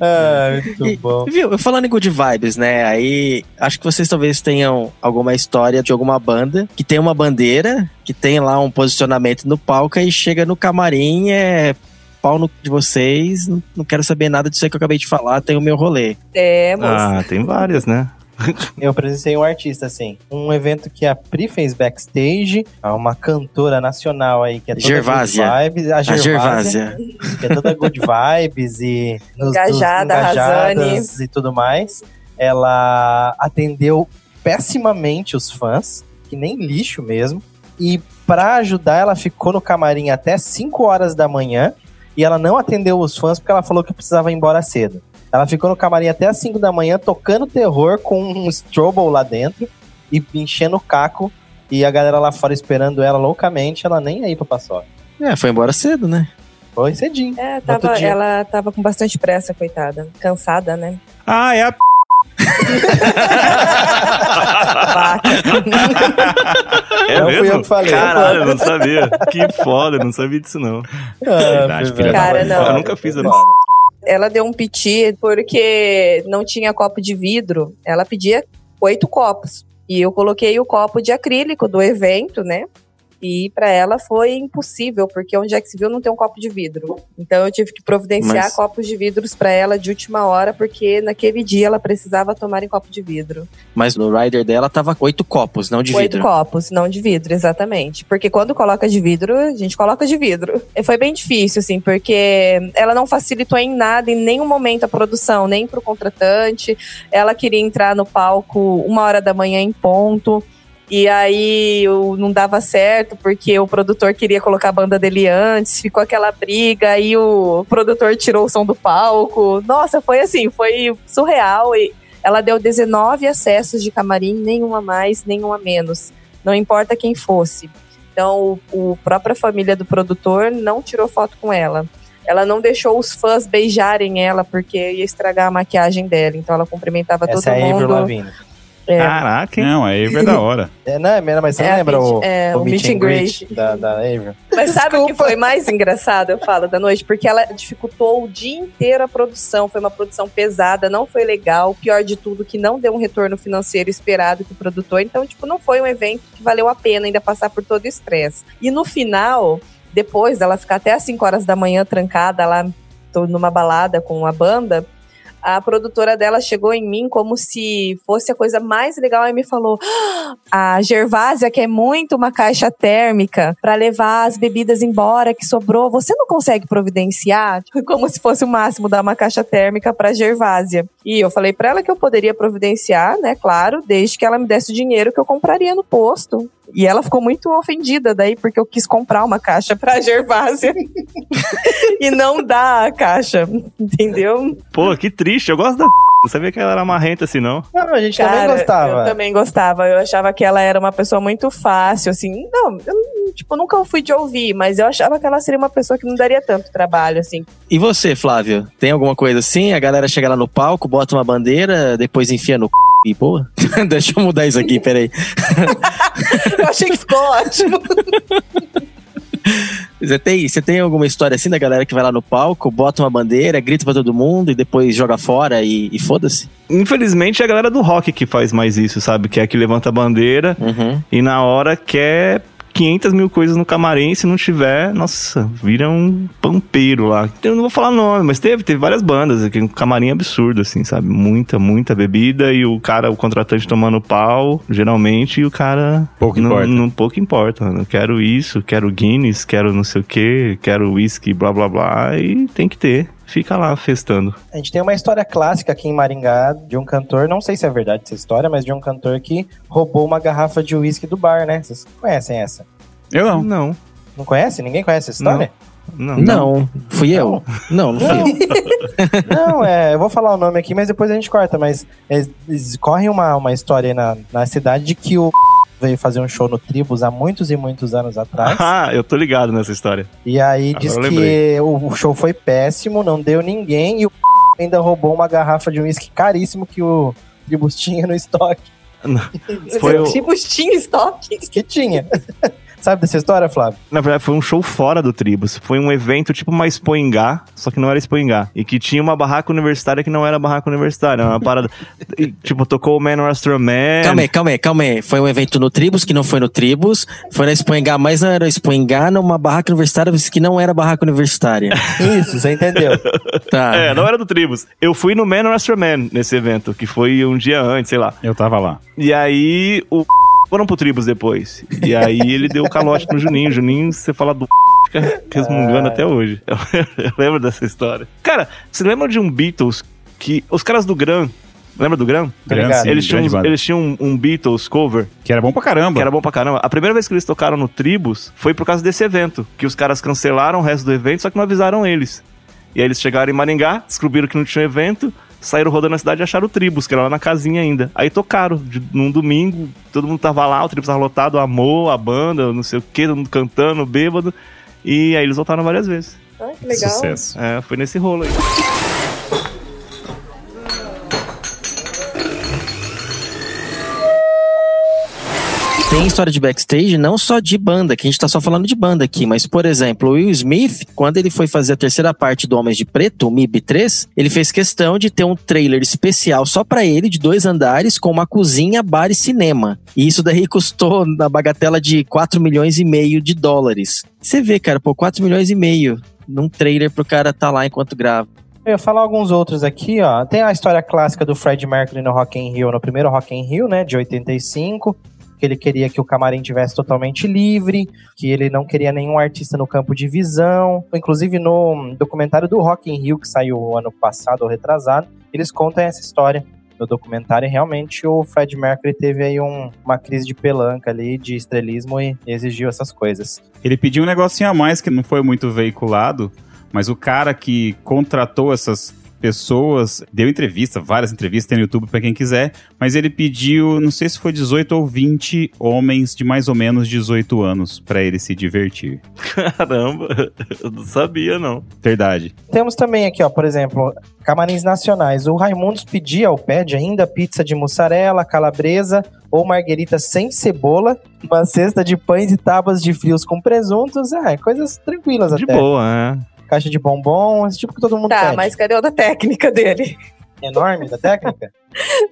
Ah, muito E- bom. Viu? Falando em good vibes, né? Aí acho que vocês talvez tenham alguma história de alguma banda que tem uma bandeira, que tem lá um posicionamento no palco e chega no camarim, é pau no de vocês, não, não quero saber nada disso aí que eu acabei de falar, tem o meu rolê. É, moço. Ah, tem várias, né? <laughs> Eu presenciei um artista, assim. Um evento que a Pri fez backstage, uma cantora nacional aí que é toda Gervásia. good vibes. A A Gervásia, Gervásia. que é toda good <laughs> vibes e... nos- Engajada, engajadas e tudo mais. Ela atendeu pessimamente os fãs, que nem lixo mesmo. E pra ajudar, ela ficou no camarim até 5 horas da manhã e ela não atendeu os fãs porque ela falou que precisava ir embora cedo. Ela ficou no camarim até as 5 da manhã tocando terror com um Strobel lá dentro e enchendo o caco. E a galera lá fora esperando ela loucamente, ela nem aí pra paçoca. É, foi embora cedo, né? Foi cedinho. É, tava, ela tava com bastante pressa, coitada. Cansada, né? Ah, é a p... É Não fui mesmo? eu que falei. Caralho, eu não sabia. Que foda, eu não sabia disso não. Verdade, filha da Cara, não. Eu nunca fiz a ela deu um piti porque não tinha copo de vidro. Ela pedia oito copos. E eu coloquei o copo de acrílico do evento, né? E pra ela foi impossível, porque onde é que se viu não tem um copo de vidro. Então eu tive que providenciar Mas- copos de vidros pra ela de última hora, porque naquele dia ela precisava tomar em copo de vidro. Mas no rider dela tava oito copos, não de Oito vidro. copos, não de vidro, exatamente. Porque quando coloca de vidro, a gente coloca de vidro. E foi bem difícil, assim, porque ela não facilitou em nada, em nenhum momento a produção, nem pro contratante. Ela queria entrar no palco uma hora da manhã em ponto. E aí o- não dava certo, porque o produtor queria colocar a banda dele antes, ficou aquela briga, aí o produtor tirou o som do palco. Nossa, foi assim, foi surreal. E ela deu 19 acessos de camarim, nenhum a mais, nenhum a menos. Não importa quem fosse. Então, o, o própria família do produtor não tirou foto com ela. Ela não deixou os fãs beijarem ela, porque ia estragar a maquiagem dela. Então, ela cumprimentava Essa todo é mundo. É, Caraca, hein? Não, a Ava é da hora. <laughs> É, não, é mesmo, mas você É lembra meet- o, é, o meet and greet. da, da Avril? Mas sabe o que foi mais engraçado, eu falo, da noite? Porque ela dificultou o dia inteiro a produção. Foi uma produção pesada, não foi legal. Pior de tudo, que não deu um retorno financeiro esperado do produtor. Então, tipo, não foi um evento que valeu a pena ainda passar por todo o estresse. E no final, depois dela ficar até às 5 horas da manhã trancada lá numa balada com a banda, a produtora dela chegou em mim como se fosse a coisa mais legal e me falou: "Ah, a Gervásia quer muito uma caixa térmica para levar as bebidas embora que sobrou. Você não consegue providenciar? <laughs> Como se fosse o máximo dar uma caixa térmica para Gervásia. E eu falei para ela que eu poderia providenciar, né? Claro, desde que ela me desse o dinheiro que eu compraria no posto. E ela ficou muito ofendida daí, porque eu quis comprar uma caixa pra Gervásia <laughs> e não dar a caixa, entendeu? Pô, que triste. Eu gosto da. Não sabia que ela era marrenta assim, não. Não, a gente Cara, também gostava. Eu também gostava. Eu achava que ela era uma pessoa muito fácil, assim. Não, eu tipo, nunca fui de ouvir, mas eu achava que ela seria uma pessoa que não daria tanto trabalho, assim. E você, Flávio? Tem alguma coisa assim? A galera chega lá no palco, bota uma bandeira, depois enfia no c... e boa? <laughs> Deixa eu mudar isso aqui, peraí. <laughs> Eu achei que ficou ótimo. Você tem, você tem alguma história assim da galera que vai lá no palco, bota uma bandeira, grita pra todo mundo e depois joga fora e, e foda-se? Infelizmente é a galera do rock que faz mais isso, sabe? Que é a que levanta a bandeira Uhum. e na hora quer 500 mil coisas no camarim. Se não tiver, nossa, vira um pampeiro lá. Eu não vou falar nome, mas teve, teve várias bandas aqui. Um camarim absurdo, assim, sabe? Muita, muita bebida e o cara, o contratante tomando pau, geralmente, e o cara. Pouco não, importa. Não, pouco importa. Eu quero isso, quero Guinness, quero não sei o que, quero whisky, blá blá blá. E tem que ter. Fica lá festando. A gente tem uma história clássica aqui em Maringá de um cantor, não sei se é verdade essa história, mas de um cantor que roubou uma garrafa de uísque do bar, né? Vocês conhecem essa? Eu não. Não, Não conhece? Ninguém conhece essa história? não. Não, fui eu. Não, não fui eu. Não, é, eu vou falar o nome aqui, mas depois a gente corta. Mas é, corre uma, uma história aí na, na cidade de que o <laughs> veio fazer um show no Tribus há muitos e muitos anos atrás. <laughs> Ah, eu tô ligado nessa história. e aí Agora diz eu que o, o show foi péssimo, não deu ninguém e o <laughs> ainda roubou uma garrafa de uísque caríssimo que o Tribus tinha no estoque. Foi o- Tipo, tinha estoque. Que tinha. Sabe dessa história, Flávio? Na verdade, foi um show fora do Tribus. Foi um evento tipo uma Expo Ingá, só que não era Expo Ingá. E que tinha uma barraca universitária que não era barraca universitária. Era uma parada. <laughs> e, tipo, tocou o Man Astro Man. Calma aí, calma aí, calma aí. Foi um evento no Tribus, que não foi no Tribus. Foi na Expoingá, mas não era Expoingá, numa barraca universitária que não era barraca universitária. <laughs> Isso, você entendeu. <laughs> Tá. É, não era do Tribus. Eu fui no Man Astro Man nesse evento, que foi um dia antes, sei lá. Eu tava lá. E aí o. Foram pro Tribus depois. E aí ele deu o calote no Juninho. Juninho, você fala do. <laughs> Fica resmungando Ah. até hoje. <laughs> Eu, lembro dessa história. Cara, você lembra de um Beatles que os caras do Gran Lembra do Gram? Tô ligado. Eles tinham, eles tinham um, um Beatles cover Que era bom pra caramba. que era bom pra caramba. A primeira vez que eles tocaram no Tribus foi por causa desse evento, que os caras cancelaram o resto do evento, só que não avisaram eles. E aí eles chegaram em Maringá, descobriram que não tinha evento, saíram rodando na cidade e acharam o Tribus, que era lá na casinha ainda. Aí tocaram, de, num domingo, todo mundo tava lá, o Tribus tava lotado, amou a banda, não sei o que, todo mundo cantando, bêbado. E aí eles voltaram várias vezes. Ah, que legal. Sucesso. É, foi nesse rolo aí. Tem história de backstage, não só de banda, que a gente tá só falando de banda aqui, mas, por exemplo, o Will Smith, quando ele foi fazer a terceira parte do Homens de Preto, o MIB 3, ele fez questão de ter um trailer especial só pra ele, de dois andares, com uma cozinha, bar e cinema. E isso daí custou na bagatela de 4 milhões e meio de dólares. Você vê, cara, pô, 4 milhões e meio num trailer pro cara tá lá enquanto grava. Eu ia falar alguns outros aqui, ó. Tem a história clássica do Fred Mercury no Rock in Rio, no primeiro Rock in Rio, né, de 85, que ele queria que o camarim tivesse totalmente livre, que ele não queria nenhum artista no campo de visão. Inclusive no documentário do Rock in Rio que saiu ano passado ou retrasado, eles contam essa história no documentário realmente o Fred Mercury teve aí um- uma crise de pelanca ali, de estrelismo e exigiu essas coisas. Ele pediu um negocinho a mais que não foi muito veiculado, mas o cara que contratou essas pessoas deu entrevista, várias entrevistas, tem no YouTube pra quem quiser, mas ele pediu, não sei se foi 18 ou 20 homens de mais ou menos 18 anos pra ele se divertir. Caramba, <laughs> eu não sabia não. Verdade. Temos também aqui, ó, por exemplo, camarins nacionais. O Raimundos pedia, ou pede ainda, pizza de mussarela, calabresa ou marguerita sem cebola, uma cesta de pães e tábuas de frios com presuntos, é, coisas tranquilas De até. boa, é. Caixa de bombom, esse tipo que todo mundo Tá, pede. mas cadê o da técnica dele? Enorme da técnica? <laughs>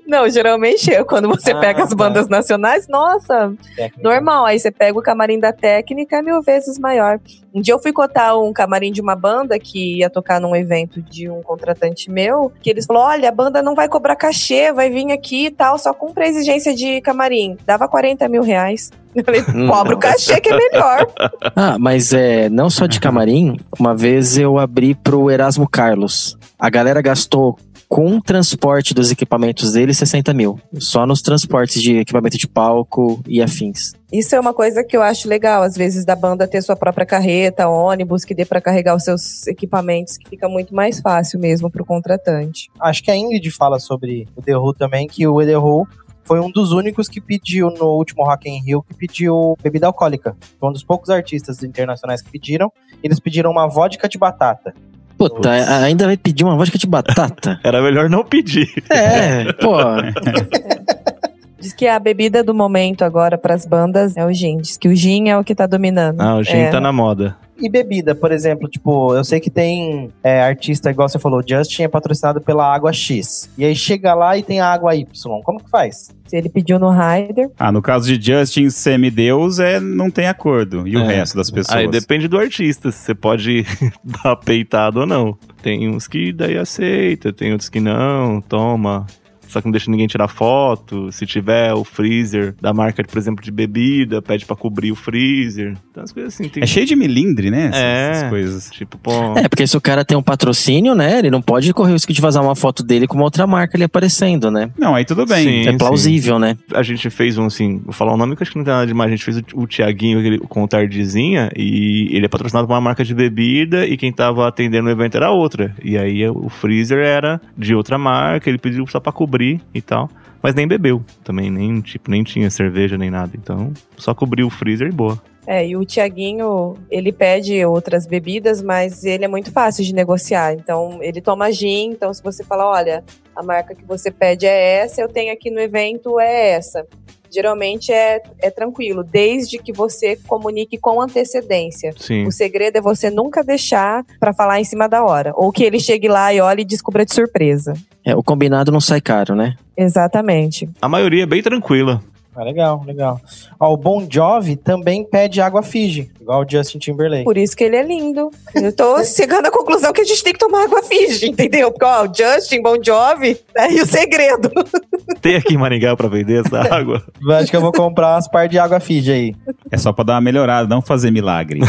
Não, geralmente é quando você Ah, pega as tá. bandas nacionais, nossa, técnica. normal. Aí você pega o camarim da técnica, é mil vezes maior. Um dia eu fui cotar um camarim de uma banda que ia tocar num evento de um contratante meu, que eles falaram: olha, a banda não vai cobrar cachê, vai vir aqui e tal, só cumpre a exigência de camarim. Dava 40 mil reais. Eu falei, cobra o cachê que é melhor. <laughs> Ah, mas é, não só de camarim, uma vez eu abri pro Erasmo Carlos. A galera gastou com o transporte dos equipamentos dele 60 mil. Só nos transportes de equipamento de palco e afins. Isso é uma coisa que eu acho legal, às vezes, da banda ter sua própria carreta, ônibus, que dê pra carregar os seus equipamentos, que fica muito mais fácil mesmo pro contratante. Acho que a Ingrid fala sobre o The Who também, que o The Who foi um dos únicos que pediu no último Rock in Rio, que pediu bebida alcoólica. Foi um dos poucos artistas internacionais que pediram. Eles pediram uma vodka de batata. Puta, a- ainda vai pedir uma vodka de batata? <laughs> Era melhor não pedir. É, <laughs> pô. <laughs> Diz que a bebida do momento agora pras bandas é o gin. Diz que o gin é o que tá dominando. Ah, o gin é. tá na moda. E bebida, por exemplo, tipo, eu sei que tem é, artista, igual você falou, Justin é patrocinado pela Água X. E aí chega lá e tem a Água Y. Como que faz? Se ele pediu no Rider. Ah, no caso de Justin Semideus, é, não tem acordo. E o É. resto das pessoas? Aí depende do artista, se você pode <laughs> dar peitado ou não. Tem uns que daí aceita, tem outros que não, toma. Só que não deixa ninguém tirar foto. Se tiver o freezer da marca, por exemplo, de bebida, pede pra cobrir o freezer. Então as coisas assim. Tem... É cheio de milindre, né? Essas, É. essas coisas. Tipo, pô. É, porque se o cara tem um patrocínio, né? Ele não pode correr o risco de vazar uma foto dele com uma outra marca ali aparecendo, né? Não, aí tudo bem. Sim. é plausível, né? A gente fez um, assim, vou falar o nome que eu acho que não tem nada demais. A gente fez o, o Tiaguinho com o Tardezinha e ele é patrocinado por uma marca de bebida e quem tava atendendo o evento era outra. E aí o freezer era de outra marca, ele pediu só pra cobrir e tal. Mas nem bebeu também, nem, tipo, nem tinha cerveja nem nada. Então, só cobriu o freezer e boa. É, e o Tiaguinho, ele pede outras bebidas, mas ele é muito fácil de negociar. Então, ele toma gin. Então, se você falar, olha, a marca que você pede é essa, eu tenho aqui no evento é essa. Geralmente é, é tranquilo, desde que você comunique com antecedência. Sim. O segredo é você nunca deixar pra falar em cima da hora. Ou que ele chegue lá e olhe e descubra de surpresa. É, o combinado não sai caro, né? Exatamente. A maioria é bem tranquila. Ah, legal, legal. Ó, o Bon Jovi também pede água Fiji, igual o Justin Timberlake. Por isso que ele é lindo. Eu tô <laughs> chegando à conclusão que a gente tem que tomar água Fiji, entendeu? Porque, ó, o Justin, Bon Jovi, aí o segredo. <laughs> Tem aqui em Maringá pra vender essa água? Acho que eu vou comprar umas par de água Fiji aí. É só pra dar uma melhorada, não fazer milagre. <laughs>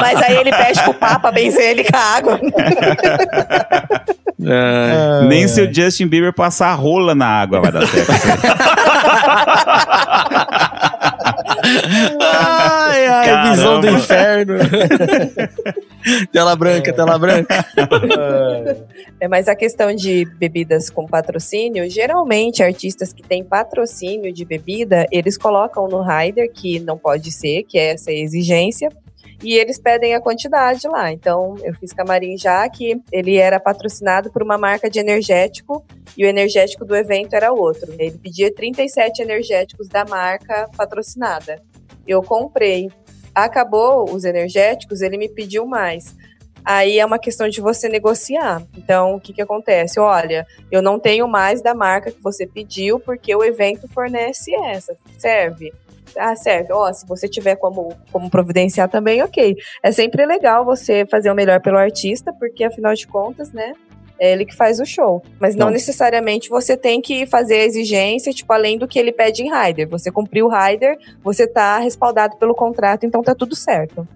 Mas aí ele pede pro Papa benzer ele com a água. Ah, Nem se o Justin Bieber passar a rola na água vai dar certo. ai, ai, Caramba. visão do inferno. tela branca, tela branca. É, mas a questão de bebidas com patrocínio, geralmente artistas que têm patrocínio de bebida, eles colocam no rider que não pode ser, que é essa exigência, e eles pedem a quantidade lá. Então, eu fiz camarim já que ele era patrocinado por uma marca de energético e o energético do evento era outro. Ele pedia 37 energéticos da marca patrocinada. Eu comprei. Acabou os energéticos, ele me pediu mais. Aí é uma questão de você negociar. Então, o que, que acontece? Olha, eu não tenho mais da marca que você pediu, porque o evento fornece essa. Serve? Ah, serve. Ó, se você tiver como, como providenciar também, ok. É sempre legal você fazer o melhor pelo artista, porque afinal de contas, né? É ele que faz o show. Mas não, Não. necessariamente você tem que fazer a exigência, tipo, além do que ele pede em rider. Você cumpriu o rider, você tá respaldado pelo contrato, então tá tudo certo.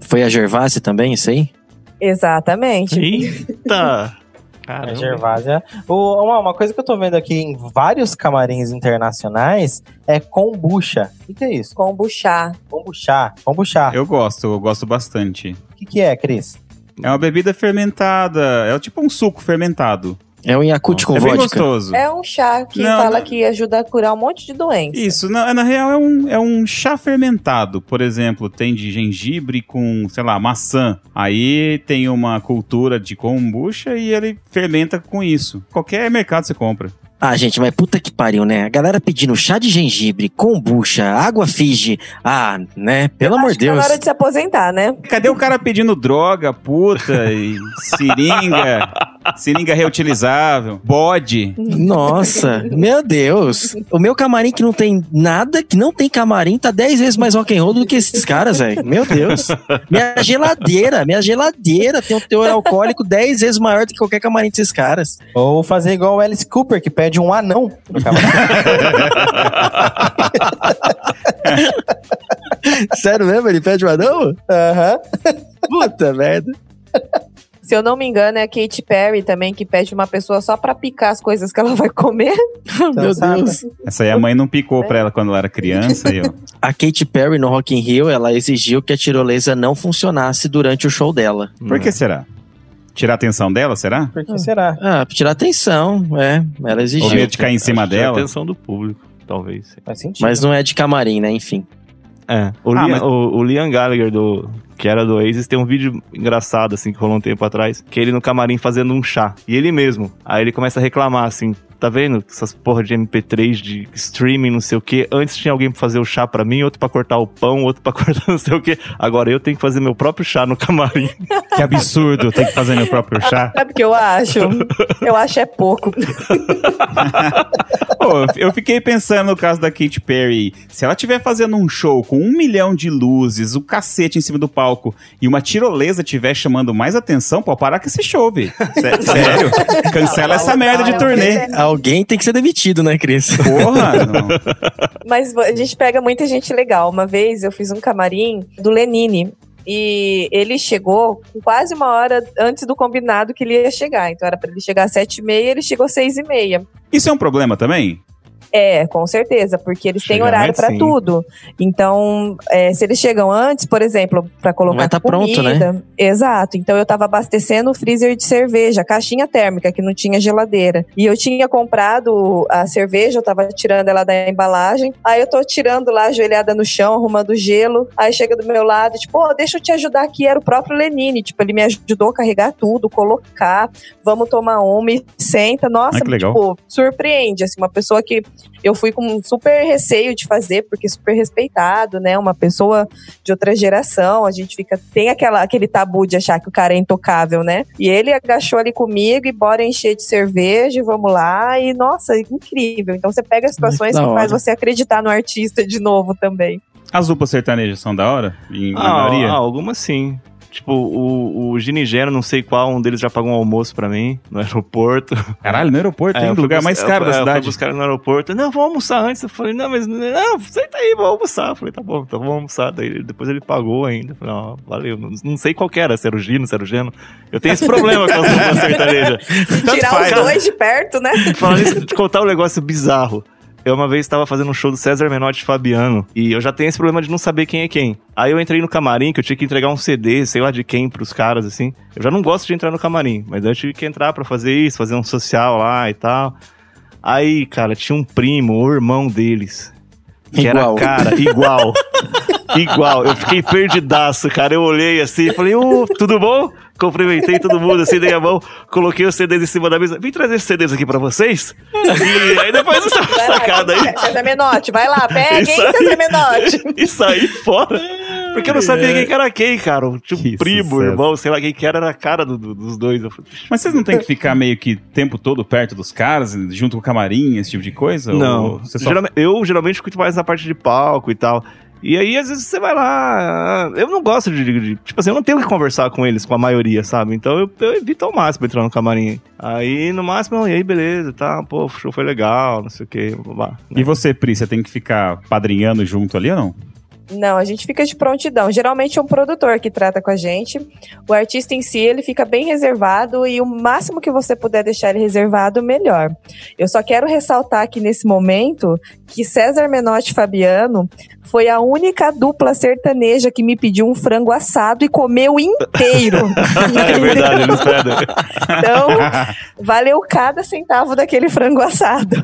Foi a Gervássia também, isso aí? Exatamente. Eita! <laughs> A Caramba. Gervásia. O- uma, uma coisa que eu tô vendo aqui em vários camarins internacionais é kombucha. O que, que é isso? Kombucha. Kombucha. Kombucha. Eu gosto, eu gosto bastante. O que, que é, Cris? É uma bebida fermentada, é tipo um suco fermentado. É um Yakut com é vodka. gostoso. É um chá que Não, fala não. que ajuda a curar um monte de doenças. Isso, na, na real é um, é um chá fermentado. Por exemplo, tem de gengibre com, sei lá, maçã. Aí tem uma cultura de kombucha e ele fermenta com isso. Qualquer mercado você compra. Ah, gente, mas puta que pariu, né? A galera pedindo chá de gengibre, kombucha, água Fiji. Ah, né? Pelo amor de tá Deus. na hora de se aposentar, né? Cadê o cara pedindo droga, puta e seringa, <laughs> seringa reutilizável, bode? Nossa, meu Deus. O meu camarim que não tem nada, que não tem camarim, tá 10 vezes mais rock and roll do que esses caras, velho. Meu Deus. Minha geladeira, minha geladeira tem um teor alcoólico 10 vezes maior do que qualquer camarim desses caras. Ou fazer igual o Alice Cooper, que pede um anão no camarim. <laughs> Sério mesmo? Ele pede um anão? Aham. Puta merda. Se eu não me engano, é a Katy Perry também que pede uma pessoa só pra picar as coisas que ela vai comer. <laughs> Meu sabe? Deus. Essa aí a mãe não picou pra ela quando ela era criança. E, ó, A Katy Perry no Rock in Rio, ela exigiu que a tirolesa não funcionasse durante o show dela. por que será? Tirar a atenção dela, será? Por que será? Ah, pra tirar atenção, é. Ela Ou exigiu. medo de cair em cima que é a dela? atenção do público, talvez. Faz sentido. Mas não é de camarim, né? Enfim. É. O, Ah, Liam, mas- o, o Liam Gallagher, do, que era do Oasis, tem um vídeo engraçado, assim, que rolou um tempo atrás, que ele no camarim fazendo um chá. E ele mesmo. Aí ele começa a reclamar, assim, tá vendo? Essas porra de MP3, de streaming, não sei o quê. Antes tinha alguém pra fazer o chá pra mim, outro pra cortar o pão, outro pra cortar não sei o quê. Agora eu tenho que fazer meu próprio chá no camarim. Que absurdo, tem que fazer meu próprio chá. Sabe o que eu acho? Eu acho é pouco. Pô, eu fiquei pensando no caso da Katy Perry. Se ela estiver fazendo um show com um milhão de luzes, o cacete em cima do palco, e uma tirolesa estiver chamando mais atenção, pô, parar com esse show, velho. Sé- Sério? Cancela essa merda de turnê. Alguém tem que ser demitido, né, Cris? Porra! <laughs> Mas a gente pega muita gente legal. Uma vez eu fiz um camarim do Lenine. E ele chegou com quase uma hora antes do combinado que ele ia chegar. Então era pra ele chegar às sete e meia, ele chegou às seis e meia. Isso é um problema também? É, com certeza, porque eles têm horário sim. tudo. Então, é, se eles chegam antes, por exemplo, pra colocar vai tá pronto, comida, exato. Então eu tava abastecendo o freezer de cerveja, caixinha térmica que não tinha geladeira. E eu tinha comprado a cerveja, eu tava tirando ela da embalagem. Aí eu tô tirando lá ajoelhada no chão, arrumando gelo. Aí chega do meu lado, tipo, "Ô, deixa eu te ajudar aqui, era o próprio Lenine, tipo, ele me ajudou a carregar tudo, colocar, vamos tomar uma e senta. Nossa, Ah, que legal. tipo, surpreende assim, uma pessoa que eu fui com super receio de fazer, porque super respeitado, né? Uma pessoa de outra geração, a gente fica. Tem aquela, aquele tabu de achar que o cara é intocável, né? E ele agachou ali comigo e bora encher de cerveja, e vamos lá. E, nossa, incrível. Então você pega situações que faz você acreditar no artista de novo também. As duplas sertanejas são da hora? Em, em Ah, maioria? ah, algumas sim. Tipo, o, o Ginigeno, não sei qual, um deles já pagou um almoço pra mim no <laughs> aeroporto. Caralho, no aeroporto, É, hein? eu O lugar mais eu- caro da é, Eu cidade. fui buscar no aeroporto. Não, vamos almoçar antes. Eu falei, não, mas não, senta aí, vamos almoçar. Eu falei, tá bom, então vamos almoçar. Daí, depois ele pagou ainda. Eu falei, ó, valeu. Não, não sei qual que era, se era o Gino, se era o Geno. Eu tenho esse problema com as <laughs> sertanejas. Tanto Tirar faz, os cara. dois de perto, né? Falando isso, te contar um negócio bizarro. Eu uma vez estava fazendo um show do César Menotti e Fabiano. E eu já tenho esse problema de não saber quem é quem. Aí eu entrei no camarim, que eu tinha que entregar um CD, sei lá de quem, pros caras, assim. Eu já não gosto de entrar no camarim, mas eu tive que entrar pra fazer isso, fazer um social lá e tal. Aí, cara, tinha um primo, o irmão deles. Que Igual. era, cara, <laughs> igual. Igual. Eu fiquei perdidaço, cara. Eu olhei assim e falei, ô, tudo bom? Cumprimentei todo mundo, assim, dei a mão, coloquei os CDs em cima da mesa. Vim trazer esses CDs aqui pra vocês. E aí depois essa Vai lá, sacada aí. César Menotti, vai lá, pega, hein. César Menotti. <laughs> E saí fora. Porque eu não sabia quem que era quem, cara. Tinha um Que primo, sucesso. irmão, sei lá quem que era, era a cara do- do- dos dois. Mas vocês não têm que ficar meio que o tempo todo perto dos caras, junto com o camarim, esse tipo de coisa? Não, Ou você só... Geralmente- eu geralmente fico mais na parte de palco e tal. E aí, às vezes, você vai lá. Eu não gosto de, de- Tipo assim, eu não tenho que conversar com eles, com a maioria, sabe? Então eu, eu evito ao máximo entrar no camarim. Aí, no máximo, e aí, beleza, tá, pô, o show foi legal, não sei o quê, blá, blá. E você, Pri, você tem que ficar padrinhando junto ali ou não? Não, a gente fica de prontidão. Geralmente é um produtor que trata com a gente. O artista em si, ele fica bem reservado e o máximo que você puder deixar ele reservado, melhor. Eu só quero ressaltar aqui nesse momento que César Menotti Fabiano foi a única dupla sertaneja que me pediu um frango assado e comeu inteiro. <laughs> é verdade, eles pedem. Então, valeu cada centavo daquele frango assado.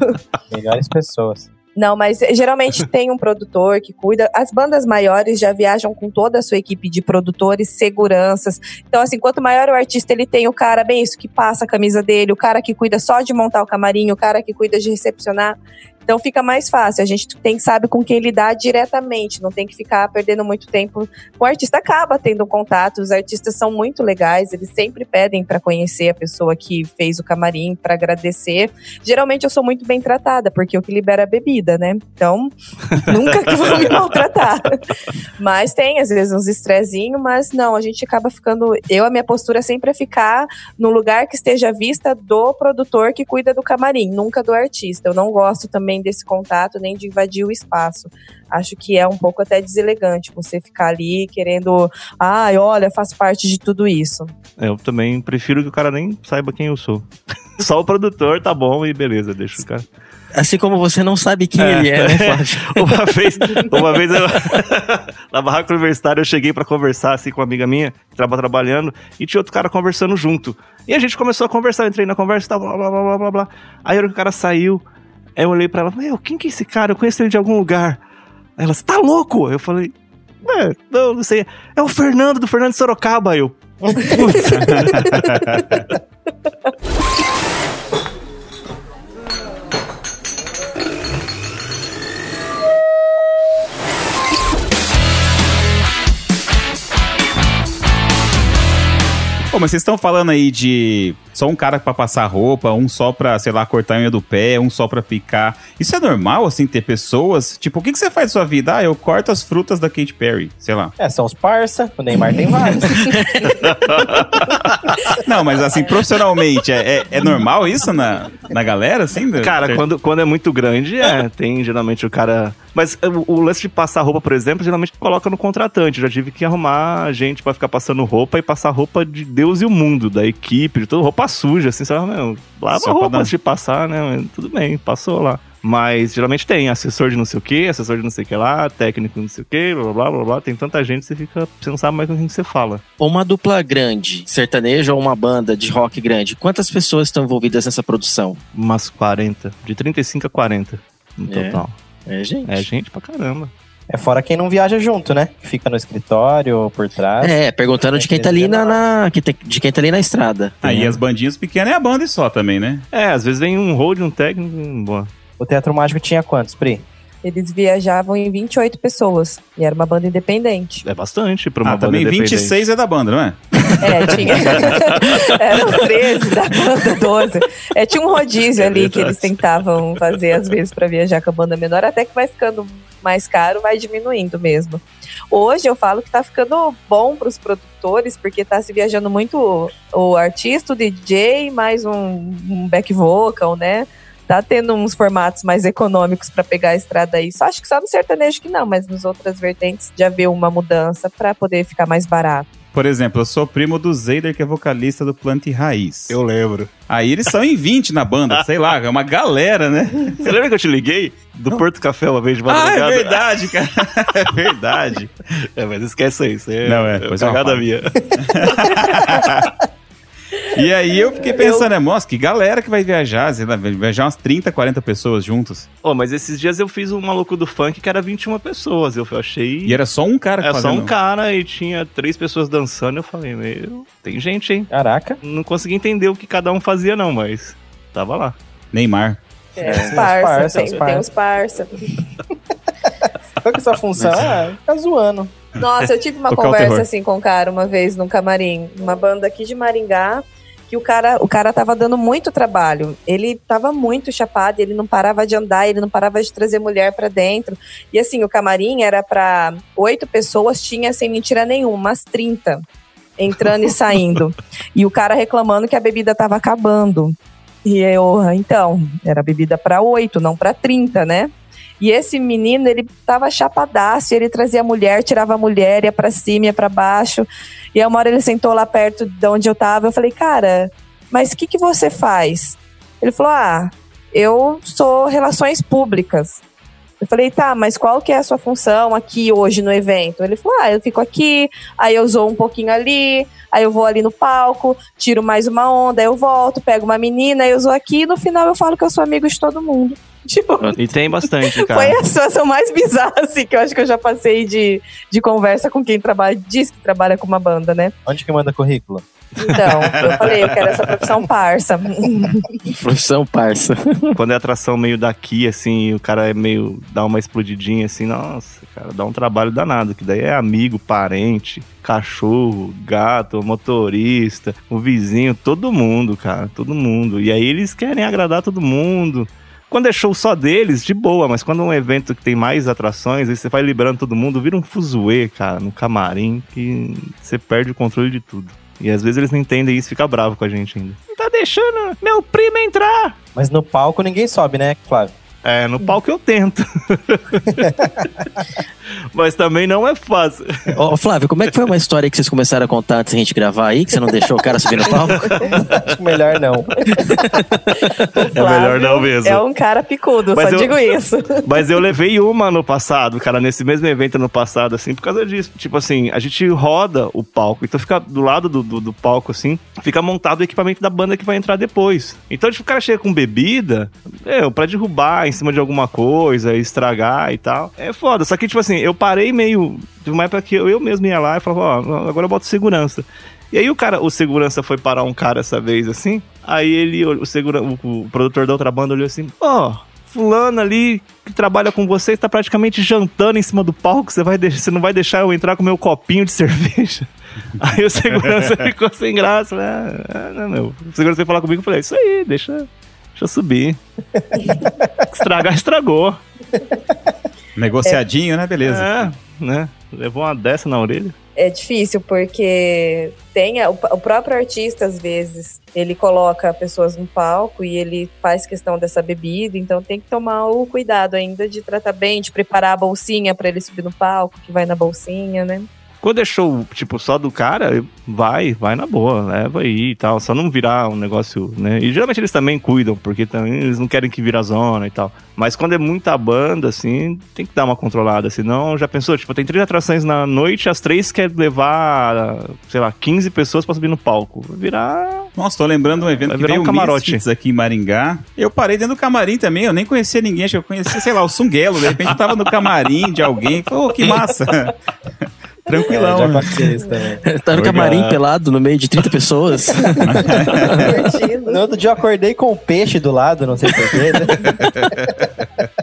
Melhores pessoas. Não, mas eh, geralmente <laughs> tem um produtor que cuida. As bandas maiores já viajam com toda a sua equipe de produtores, seguranças. Então, assim, quanto maior o artista ele tem, o cara, bem isso, que passa a camisa dele, o cara que cuida só de montar o camarim, o cara que cuida de recepcionar. Então fica mais fácil. A gente tem, sabe com quem lidar diretamente, não tem que ficar perdendo muito tempo. O artista acaba tendo contato, os artistas são muito legais, eles sempre pedem para conhecer a pessoa que fez o camarim, para agradecer. Geralmente eu sou muito bem tratada, porque eu que libero a bebida, né? Então, <laughs> nunca que vão me maltratar. Mas tem, às vezes, uns estressinhos, mas não, a gente acaba ficando. Eu, a minha postura sempre é ficar no lugar que esteja à vista do produtor que cuida do camarim, nunca do artista. Eu não gosto também desse contato, nem de invadir o espaço. Acho que é um pouco até deselegante você ficar ali querendo, ai, olha, faz parte de tudo isso. Eu também prefiro que o cara nem saiba quem eu sou. <laughs> Só o produtor tá bom e beleza, deixa o cara. Assim como você não sabe quem É. ele é, né, Flávio? <laughs> Uma vez, uma vez eu, <laughs> na barraca universitária eu cheguei pra conversar assim com uma amiga minha que tava trabalhando e tinha outro cara conversando junto. E a gente começou a conversar, eu entrei na conversa e tal, blá blá blá blá blá blá. Aí o cara saiu, aí eu olhei pra ela, meu, quem que é esse cara? Eu conheço ele de algum lugar. Aí ela, você tá louco? Eu falei, é, não, não sei. É o Fernando, do Fernando Sorocaba. Eu, putz. <laughs> Pô, mas vocês estão falando aí de só um cara pra passar roupa, um só pra, sei lá, cortar a unha do pé, um só pra picar. Isso é normal, assim, ter pessoas? Tipo, o que, que você faz na sua vida? Ah, eu corto as frutas da Katy Perry, sei lá. É, são os parça, o Neymar tem vários. <laughs> Não, mas assim, profissionalmente, é, é, é normal isso na, na galera, assim? Cara, Ter- quando, quando é muito grande, é. Tem geralmente o cara. Mas o, o lance de passar roupa, por exemplo, geralmente coloca no contratante. Eu já tive que arrumar gente pra ficar passando roupa e passar roupa de Deus e o mundo, da equipe, de tudo, roupa suja, assim, sabe? Meu, lava Só a roupa antes de passar, né? Tudo bem, passou lá. Mas geralmente tem assessor de não sei o que, assessor de não sei o que lá, técnico não sei o que, blá blá blá blá. Tem tanta gente que você fica. Você não sabe mais com quem você fala. Uma dupla grande, sertaneja ou uma banda de rock grande, quantas pessoas estão envolvidas nessa produção? Umas 40. De 35 a 40 no É. total. É, gente. É gente pra caramba. É fora quem não viaja junto, né? Fica no escritório ou por trás. É, perguntando de quem tá ali na, na- de quem tá ali na estrada. Aí É. as bandinhas pequenas é a banda e só também, né? É, às vezes vem um hold, um técnico, boa. O Teatro Mágico tinha quantos, Pri? Eles viajavam em 28 pessoas. E era uma banda independente. É bastante pra uma Ah, banda também independente. 26 é da banda, não é? É, tinha. <laughs> Eram 13 da banda, 12. É, tinha um rodízio ali que eles tentavam fazer, às vezes, pra viajar com a banda menor, até que vai ficando mais caro, vai diminuindo mesmo. Hoje eu falo que tá ficando bom pros produtores, porque tá se viajando muito o, o artista, o DJ, mais um, um back vocal, né? Tá tendo uns formatos mais econômicos pra pegar a estrada aí. Só acho que só no sertanejo que não, mas nas outras vertentes já vê uma mudança pra poder ficar mais barato. Por exemplo, eu sou primo do Zeider, que é vocalista do Plante Raiz. Eu lembro. Aí eles são em 20 na banda, sei lá, é uma galera, né? Você lembra que eu te liguei? Do Porto Café uma vez de Ah, madrugada? é verdade, cara. <laughs> É verdade. É, mas esquece isso. É, Não, é, é pois é uma cagada minha. <laughs> E aí eu fiquei pensando, né, nossa, que galera que vai viajar, sei lá, vai viajar umas 30, 40 pessoas juntos. Oh, mas esses dias eu fiz um maluco do funk que era 21 pessoas. Eu achei. E era só um cara É só fazendo. um cara e tinha três pessoas dançando. Eu falei, meu, tem gente, hein? Caraca. Não consegui entender o que cada um fazia, não, mas tava lá. Neymar. É, os os parça, parça, tem, os tem parça. os parça. Qual que é a sua função? Ah, ficar zoando. Nossa, eu tive uma Tocar conversa assim com um cara uma vez num camarim, uma banda aqui de Maringá, que o cara, o cara tava dando muito trabalho. Ele tava muito chapado, ele não parava de andar, ele não parava de trazer mulher pra dentro. E assim, o camarim era pra oito pessoas, tinha sem mentira nenhuma, umas 30 entrando e <laughs> saindo. E o cara reclamando que a bebida tava acabando. E eu, "Ah, então, era bebida pra oito, não pra 30, né? E esse menino, ele tava chapadaço, ele trazia a mulher, tirava a mulher, ia pra cima, ia pra baixo. E aí uma hora ele sentou lá perto de onde eu tava, eu falei, cara, mas o que, que você faz? Ele falou, ah, eu sou relações públicas. Eu falei, tá, mas qual que é a sua função aqui hoje no evento? Ele falou, ah, eu fico aqui, aí eu zoo um pouquinho ali, aí eu vou ali no palco, tiro mais uma onda, aí eu volto, pego uma menina, aí eu zoo aqui, e no final eu falo que eu sou amigo de todo mundo. Tipo, E tem bastante, <laughs> cara. foi a situação mais bizarra, assim, que eu acho que eu já passei de, de conversa com quem trabalha, diz que trabalha com uma banda, né? Onde que manda currículo? Então, eu falei, eu quero essa profissão parça. <laughs> Profissão parça. Quando é atração meio daqui, assim, e o cara é meio. dá uma explodidinha assim, nossa, cara, dá um trabalho danado. Que daí é amigo, parente, cachorro, gato, motorista, o vizinho, todo mundo, cara, todo mundo. E aí eles querem agradar todo mundo. Quando é show só deles, de boa, mas quando é um evento que tem mais atrações, aí você vai liberando todo mundo, vira um fuzuê, cara, no camarim, que você perde o controle de tudo. E às vezes eles não entendem isso e fica bravo com a gente ainda. Não tá deixando meu primo entrar! Mas no palco ninguém sobe, né, Flávio? É, no palco eu tento. <laughs> Mas também não é fácil. Ô, Flávio, como é que foi uma história que vocês começaram a contar antes da gente gravar aí, que você não deixou o cara subir no palco? Acho melhor não. É melhor não mesmo. É um cara picudo, Mas só eu- digo isso. Mas eu levei uma no passado, cara, nesse mesmo evento no passado, assim, por causa disso. Tipo assim, a gente roda o palco, então fica do lado do, do, do palco, assim, fica montado o equipamento da banda que vai entrar depois. Então, tipo, o cara chega com bebida, é, pra derrubar em cima de alguma coisa, estragar e tal. É foda. Só que, tipo assim, eu parei meio. Teve uma época que eu, eu mesmo ia lá e falava, ó, agora eu boto segurança. E aí o cara, o segurança foi parar um cara essa vez, assim. Aí ele, o, segura, o, o produtor da outra banda olhou assim, ó. fulano ali que trabalha com você está praticamente jantando em cima do palco, você, vai deixar, você não vai deixar eu entrar com meu copinho de <laughs> cerveja? Aí o segurança <laughs> ficou sem graça. Ah, ah, não, meu. O segurança veio falar comigo e falei, isso aí, deixa, deixa eu subir. <laughs> Estragar, estragou. Negociadinho, né? Beleza. É, né? Levou uma dessa na orelha. É difícil porque tem a- o, o próprio artista às vezes ele coloca pessoas no palco e ele faz questão dessa bebida, então tem que tomar o cuidado ainda de tratar bem, de preparar a bolsinha para ele subir no palco, que vai na bolsinha, né? Quando é show, tipo, só do cara, vai, vai na boa, leva aí e tal. Só não virar um negócio, né? E geralmente eles também cuidam, porque também eles não querem que vira zona e tal. Mas quando é muita banda, assim, tem que dar uma controlada. Senão, já pensou, tipo, tem três atrações na noite, as três quer levar, sei lá, 15 pessoas pra subir no palco. Vai virar. Nossa, tô lembrando um evento Vai que veio um camarote. Misfits aqui em Maringá. Eu parei dentro do camarim também, eu nem conhecia ninguém, acho que eu conhecia, sei lá, o Sunguelo. De repente eu tava no camarim de alguém, falei, ô, que massa. Tranquilão. É, já né? <laughs> Tá no camarim pelado no meio de 30 pessoas. No outro dia eu acordei com um peixe do lado, não sei porquê. <laughs>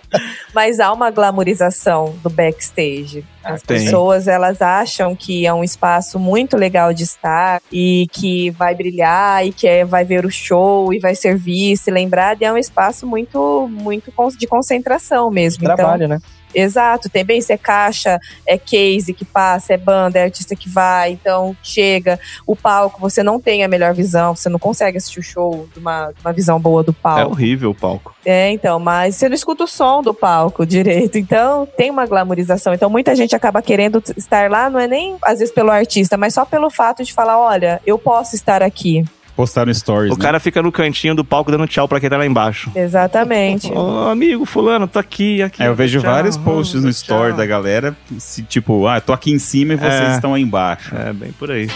Mas há uma glamorização do backstage. As tem. pessoas, elas acham que é um espaço muito legal de estar e que vai brilhar e que é- vai ver o show e vai ser visto e lembrado. E é um espaço muito, muito de concentração mesmo. Trabalho, né? Exato. Também isso é caixa, é case que passa, é banda, é artista que vai. Então, chega. O palco, você não tem a melhor visão. Você não consegue assistir o show de uma, de uma visão boa do É palco. horrível o palco. É, então, mas você não escuta o som do palco direito. Então, tem uma glamorização. Então, muita gente acaba querendo estar lá, não é nem às vezes pelo artista, mas só pelo fato de falar: olha, eu posso estar aqui. Postaram stories. O né? cara fica no cantinho do palco dando tchau pra quem tá lá embaixo. Exatamente. Ô, amigo, fulano, tô aqui, aqui. É, eu vejo tchau, vários posts no tchau. story da galera, se, tipo, ah, tô aqui em cima e vocês É. estão aí embaixo. É, bem por aí.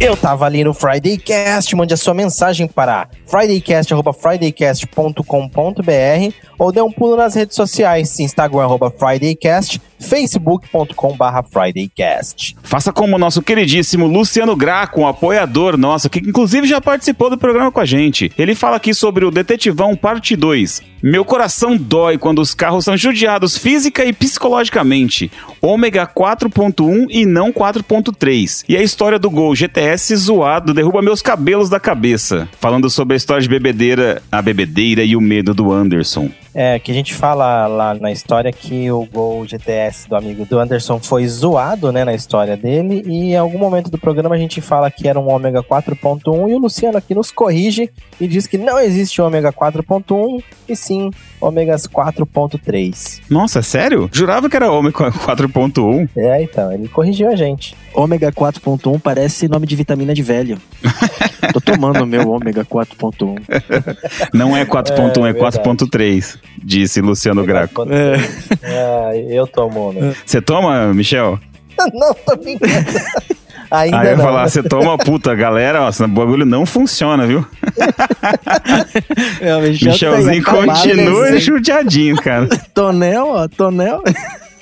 Eu tava ali no Friday Cast, mande a sua mensagem para fridaycast.fridaycast.com.br ou dê um pulo nas redes sociais, Instagram arroba Fridaycast, facebook.com barra Fridaycast. Faça como o nosso queridíssimo Luciano Graco, um apoiador nosso, que inclusive já participou do programa com a gente. Ele fala aqui sobre o Detetivão Parte 2. Meu coração dói quando os carros são judiados física e psicologicamente. Ômega 4.1 e não 4.3. E a história do Gol GTS zoado derruba meus cabelos da cabeça. Falando sobre a história de bebedeira, a bebedeira e o medo do Anderson. É, que a gente fala lá na história que o Gol GTS do amigo do Anderson foi zoado, né, na história dele, e em algum momento do programa a gente fala que era um ômega 4.1 e o Luciano aqui nos corrige e diz que não existe ômega 4.1 e sim ômegas 4.3. Nossa, é sério? Jurava que era ômega 4.1. É, então, ele corrigiu a gente. ômega 4.1 parece nome de vitamina de velho. <laughs> Tô tomando o meu ômega 4.1. Não é 4.1, É, é, verdade. 4.3, disse Luciano Graco. É, eu tomo ômega. Você toma, Michel? <laughs> não, tô brincando. <laughs> Ainda Aí eu ia não. falar, você toma, puta, galera, ó, esse bagulho não funciona, viu? <laughs> É, o Michel Michelzinho tá continua né? judiadinho, cara. Tonel, ó, tonel.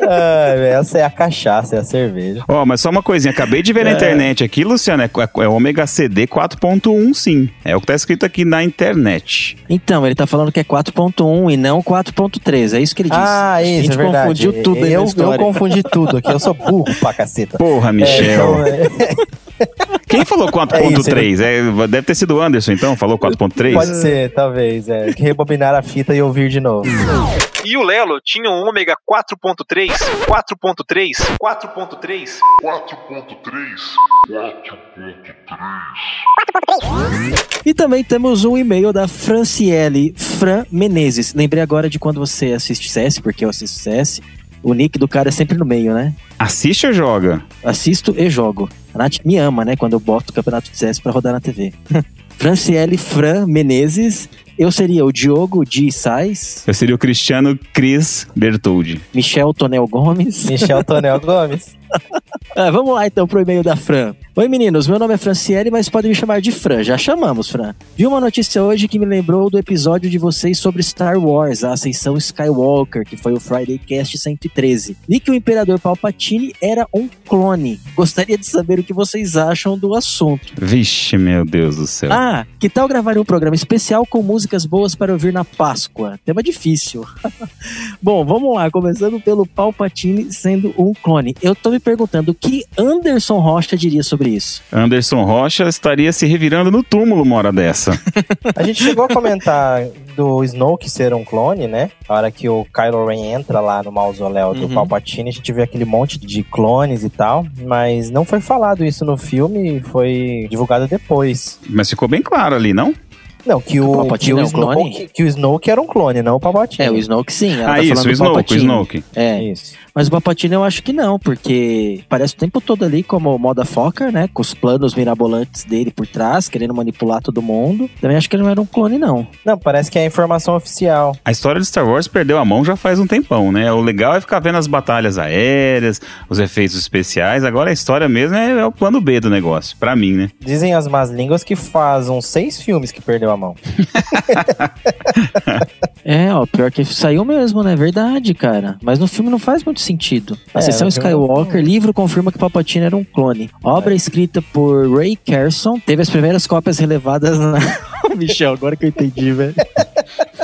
Ah, essa é a cachaça, é a cerveja. Ó, mas só uma coisinha, acabei de ver na internet aqui, Luciano, é, é ômega CD 4.1, sim. É o que tá escrito aqui na internet. Então, ele tá falando que é 4.1 e não 4.3. É isso que ele disse. Ah, a isso, gente é verdade. confundiu tudo aí eu, eu confundi tudo aqui, eu sou burro pra caceta. Porra, É, Michel. então, é, Quem falou 4.3? <laughs> É, deve ter sido o Anderson, então, falou 4.3? pode ser, talvez. É, que rebobinar a fita e ouvir de novo. E o Lelo tinha um ômega 4.3, 4.3, 4.3. E também temos um e-mail da Franciele Fran Menezes. Lembrei agora de quando você assiste CS, porque eu assisto CS. O nick do cara é sempre no meio, né? Assiste ou joga? Assisto e jogo. A Nath me ama, né? Quando eu boto o campeonato de CS pra rodar na TV. <laughs> Franciele Fran Menezes. Eu seria o Diogo Di Sais, Eu seria o Cristiano Cris Bertoldi. Michel Tonel Gomes. Michel Tonel Gomes. Ah, vamos lá então pro e-mail da Fran. Oi meninos, meu nome é Franciele, mas podem me chamar de Fran. Já chamamos, Fran. Vi uma notícia hoje que me lembrou do episódio de vocês sobre Star Wars, a Ascensão Skywalker, que foi o Friday Cast 113. Li que o Imperador Palpatine era um clone. Gostaria de saber o que vocês acham do assunto. Vixe, meu Deus do céu. Ah, que tal gravar um programa especial com músicas boas para ouvir na Páscoa? Tema difícil. <laughs> Bom, vamos lá, começando pelo Palpatine sendo um clone. Eu tô me perguntando o que Anderson Rocha diria sobre isso. Anderson Rocha estaria se revirando no túmulo uma hora dessa. <laughs> A gente chegou a comentar do Snoke ser um clone, né? A hora que o Kylo Ren entra lá no mausoléu do Uhum. Palpatine, a gente vê aquele monte de clones e tal, mas não foi falado isso no filme, foi divulgado depois. Mas ficou bem claro ali, não? Não, que o o, Palpatine que o, é um clone? Snoke, que o Snoke era um clone, não o Palpatine. É, o Snoke sim. Ela ah, tá isso, falando o do Snoke, o. Snoke. É. Isso. Mas o Papatini eu acho que não, porque parece o tempo todo ali como o Moda Fokker, né? Com os planos mirabolantes dele por trás, querendo manipular todo mundo. Também acho que ele não era um clone, não. Não, parece que é a informação oficial. A história de Star Wars perdeu a mão já faz um tempão, né? O legal é ficar vendo as batalhas aéreas, os efeitos especiais. Agora a história mesmo é, é o plano B do negócio, pra mim, né? Dizem as más línguas que faz uns seis filmes que perdeu a mão. <laughs> <laughs> É, ó, pior que saiu mesmo, né? Verdade, cara. Mas no filme não faz muito sentido. A É, sessão Skywalker, livro confirma que Palpatine era um clone. Obra escrita por Ray Carson, teve as primeiras cópias relevadas na... <laughs> Michel, agora que eu entendi, velho.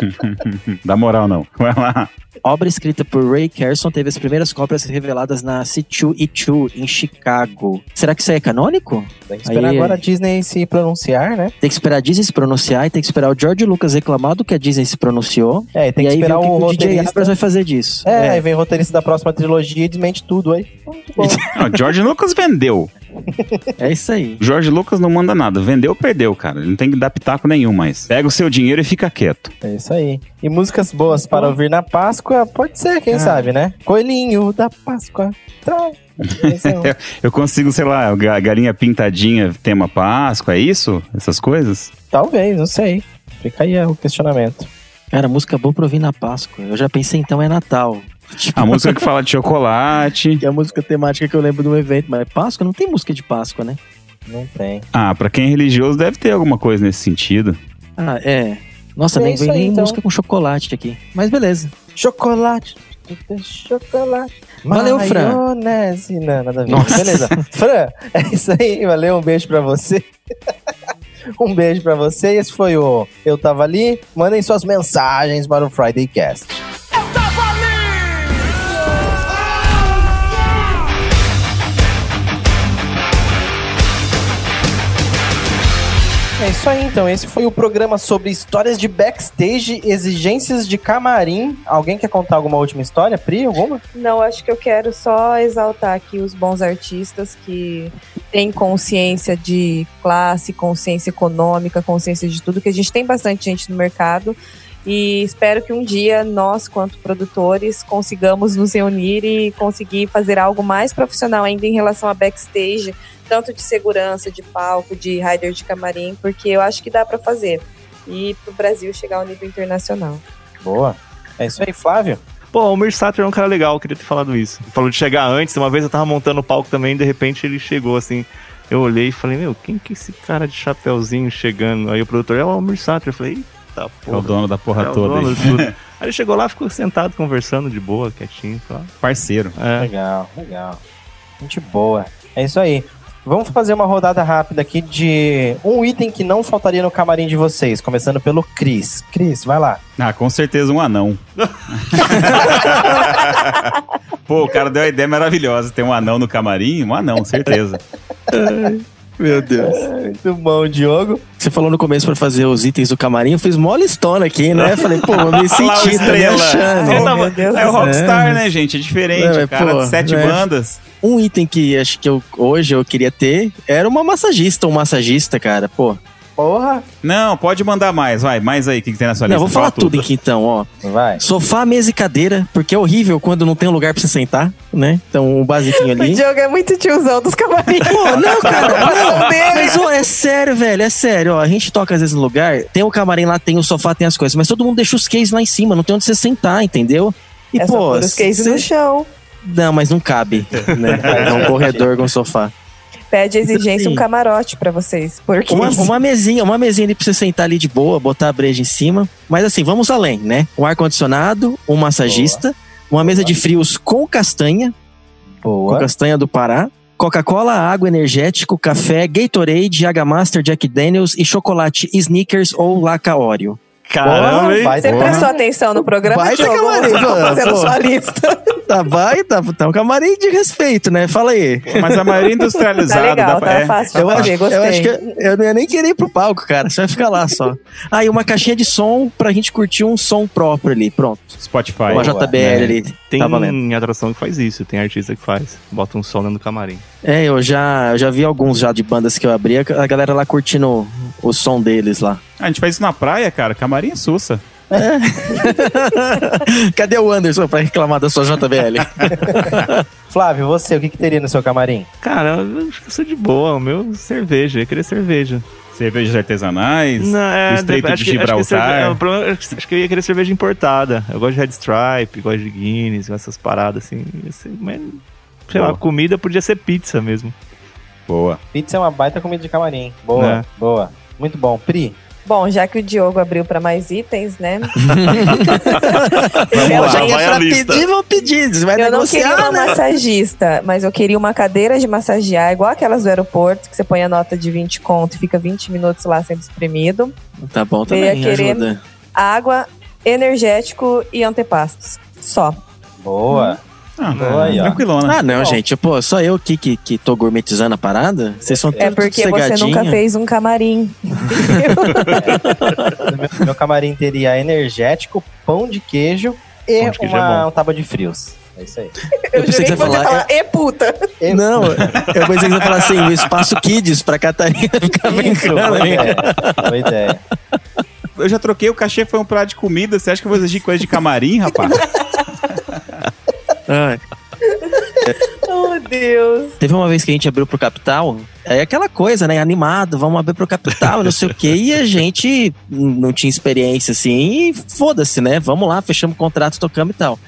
<laughs> Dá moral não. Vai lá. Obra escrita por Ray Carson teve as primeiras cópias reveladas na C2E2 em Chicago. Será que isso aí é canônico? Tem que esperar Aí- agora a Disney se pronunciar, né? Tem que esperar a Disney se pronunciar e tem que esperar o George Lucas reclamar do que a Disney se pronunciou. É, e tem e que esperar o que o o DJ. Abrams vai fazer disso. É, aí vem o roteirista da próxima trilogia e desmente tudo aí. Muito bom. <laughs> Não, George Lucas vendeu. <laughs> É isso aí. George Lucas não manda nada. Vendeu, perdeu, cara. Ele não tem que dar pitaco nenhum mais. Pega o seu dinheiro e fica quieto. É isso aí. E músicas boas para ouvir na Páscoa, pode ser, quem Ah. sabe, né? Coelhinho da Páscoa. Um- <laughs> Eu consigo, sei lá, ga- galinha pintadinha, tema Páscoa, é isso? Essas coisas? Talvez, não sei. Fica aí o questionamento. Cara, música boa pra ouvir na Páscoa. Eu já pensei então é Natal. Tipo, A música que fala de chocolate. que é a música temática que eu lembro de um evento, mas Páscoa não tem música de Páscoa, né? Não tem. Ah, pra quem é religioso deve ter alguma coisa nesse sentido. Ah, é. Nossa, É nem veio aí, nem então. música com chocolate aqui. Mas beleza. Chocolate. Chocolate. Valeu, Fran. Maionese. Não, nada a ver. Nossa. Beleza. Fran, é isso aí. Valeu, um beijo pra você. <laughs> um beijo pra você. Esse foi o Eu Tava Ali. Mandem suas mensagens para o Friday Cast. É isso aí, então. Esse foi o programa sobre histórias de backstage, exigências de camarim. Alguém quer contar alguma última história, Pri? Alguma? Não, acho que eu quero só exaltar aqui os bons artistas que têm consciência de classe, consciência econômica, consciência de tudo, que a gente tem bastante gente no mercado. E espero que um dia nós, quanto produtores, consigamos nos reunir e conseguir fazer algo mais profissional ainda em relação a backstage, tanto de segurança, de palco, de rider de camarim, porque eu acho que dá para fazer. E pro Brasil chegar ao nível internacional. Boa. É isso aí, Flávio. Pô, o Mir Satter é um cara legal, eu queria ter falado isso. Falou de chegar antes, uma vez eu tava montando o palco também, de repente ele chegou assim. Eu olhei e falei, meu, quem que é esse cara de chapéuzinho chegando? Aí o produtor, é o Mir Satter. Eu falei, eita É o porra. dono da porra é o toda dono <laughs> aí. ele chegou lá, ficou sentado, conversando de boa, quietinho. Só. Parceiro. É. Legal, legal. Gente boa. É isso aí. Vamos fazer uma rodada rápida aqui de um item que não faltaria no camarim de vocês, começando pelo Cris. Cris, vai lá. Ah, com certeza um anão. <laughs> Pô, o cara deu uma ideia maravilhosa. Tem um anão no camarim? Um anão, certeza. Meu Deus. Muito bom, Diogo. Você falou no começo pra fazer os itens do camarim, eu fiz mó listona aqui, né? Falei, pô, eu me <laughs> senti, tá me Estrela. achando. Você tava- é o. Rockstar, É. né, gente? É diferente. É, o cara pô, de sete né? bandas. Um item que acho que eu, hoje eu queria ter era uma massagista, um massagista, cara, pô. Porra. Não, pode mandar mais. Vai, mais aí. O que, que tem na sua Não, lista? vou falar Fala tudo aqui então, ó. Vai. Sofá, mesa e cadeira, porque é horrível quando não tem um lugar pra você sentar, né? Então, um basiquinho <laughs> O ali. Diogo é muito tiozão dos camarins. Pô, não, cara, <laughs> não. Mas, ó, é sério, velho, é sério. Ó, a gente toca às vezes no lugar, tem o camarim lá, tem o sofá, tem as coisas, mas todo mundo deixa os cases lá em cima, não tem onde você sentar, entendeu? E, É só pô, pôr os cases cê- no chão. Não, mas não cabe, né? <laughs> É um corredor com sofá. Pede exigência um Sim. camarote pra vocês. Porque Uma, uma mesinha, uma mesinha ali pra você sentar ali de boa, botar a breja em cima. Mas assim, vamos além, né? Um ar-condicionado, um massagista, uma mesa de frios com castanha, com Boa. castanha do Pará. Coca-Cola, água energético, café, Gatorade, Jaga Master, Jack Daniels e chocolate Snickers ou Laca Oreo. Caramba, hein? Você Porra. prestou atenção no programa, Vai Diogo? camarim, Você tá fazendo sua lista. Tá, vai, tá, tá um camarim de respeito, né? Fala aí. Mas a maioria industrializada. Tá legal, dá tá é. fácil de Eu acho, fazer, gostei. eu acho que eu não ia nem querer ir pro palco, cara. Você vai ficar lá só. Ah, e uma caixinha de som pra gente curtir um som próprio ali. Pronto. Spotify. Uma JBL ali. Tem Tá valendo. atração que faz isso, tem artista que faz. Bota um som dentro do camarim. É, eu já, eu já vi alguns já de bandas que eu abri, a galera lá curtindo o, o som deles lá. A gente faz isso na praia, cara. Camarim é sussa. <laughs> Cadê o Anderson pra reclamar da sua JBL? <laughs> Flávio, você, o que, que teria no seu camarim? Cara, eu acho que eu sou de boa. O meu cerveja, eu queria cerveja. Cervejas artesanais, Não, é, o Estreito acho de que- acho que cerve- Gibraltar. é, problema- acho que- acho que eu ia querer cerveja importada. Eu gosto de Red Stripe, gosto de Guinness, essas paradas assim. Assim, Mas, sei lá, Boa. comida podia ser pizza mesmo. Boa. Pizza é uma baita comida de camarim. Boa, É. boa. Muito bom. Pri, Bom, já que o Diogo abriu pra mais itens, né? <laughs> Vamos Eu lá, já ia pra pedir, vão pedir. Vai Eu não queria uma né? massagista, mas eu queria uma cadeira de massagear, igual aquelas do aeroporto, que você põe a nota de 20 conto e fica 20 minutos lá sendo espremido. Tá bom Eu ia também, querer- ajuda. Água, energético e antepastos. Só. boa. Ah, ó. tranquilona. Ah, não, Bom. gente. Pô, só eu aqui que, que tô gourmetizando a parada? Vocês são É tudo porque você nunca fez um camarim. Meu, <laughs> meu camarim teria energético, pão de queijo e Pão de queijo uma é bom. tábua de frios. É isso aí. Eu pensei que você ia falar... e puta. Não, eu pensei que você ia falar assim, o espaço Kids pra Catarina <laughs> ficar Isso, brincando. boa né? ideia. Boa ideia. Eu já troquei, o cachê foi um prato de comida. Você acha que eu vou exigir coisa de camarim, rapaz? <laughs> Ai. <laughs> Oh, Deus. Teve uma vez que a gente abriu pro Capital, é aquela coisa, né? Animado, vamos abrir pro Capital, não sei o quê. E a gente não tinha experiência assim, e foda-se, né? Vamos lá, fechamos o contrato, tocamos e tal.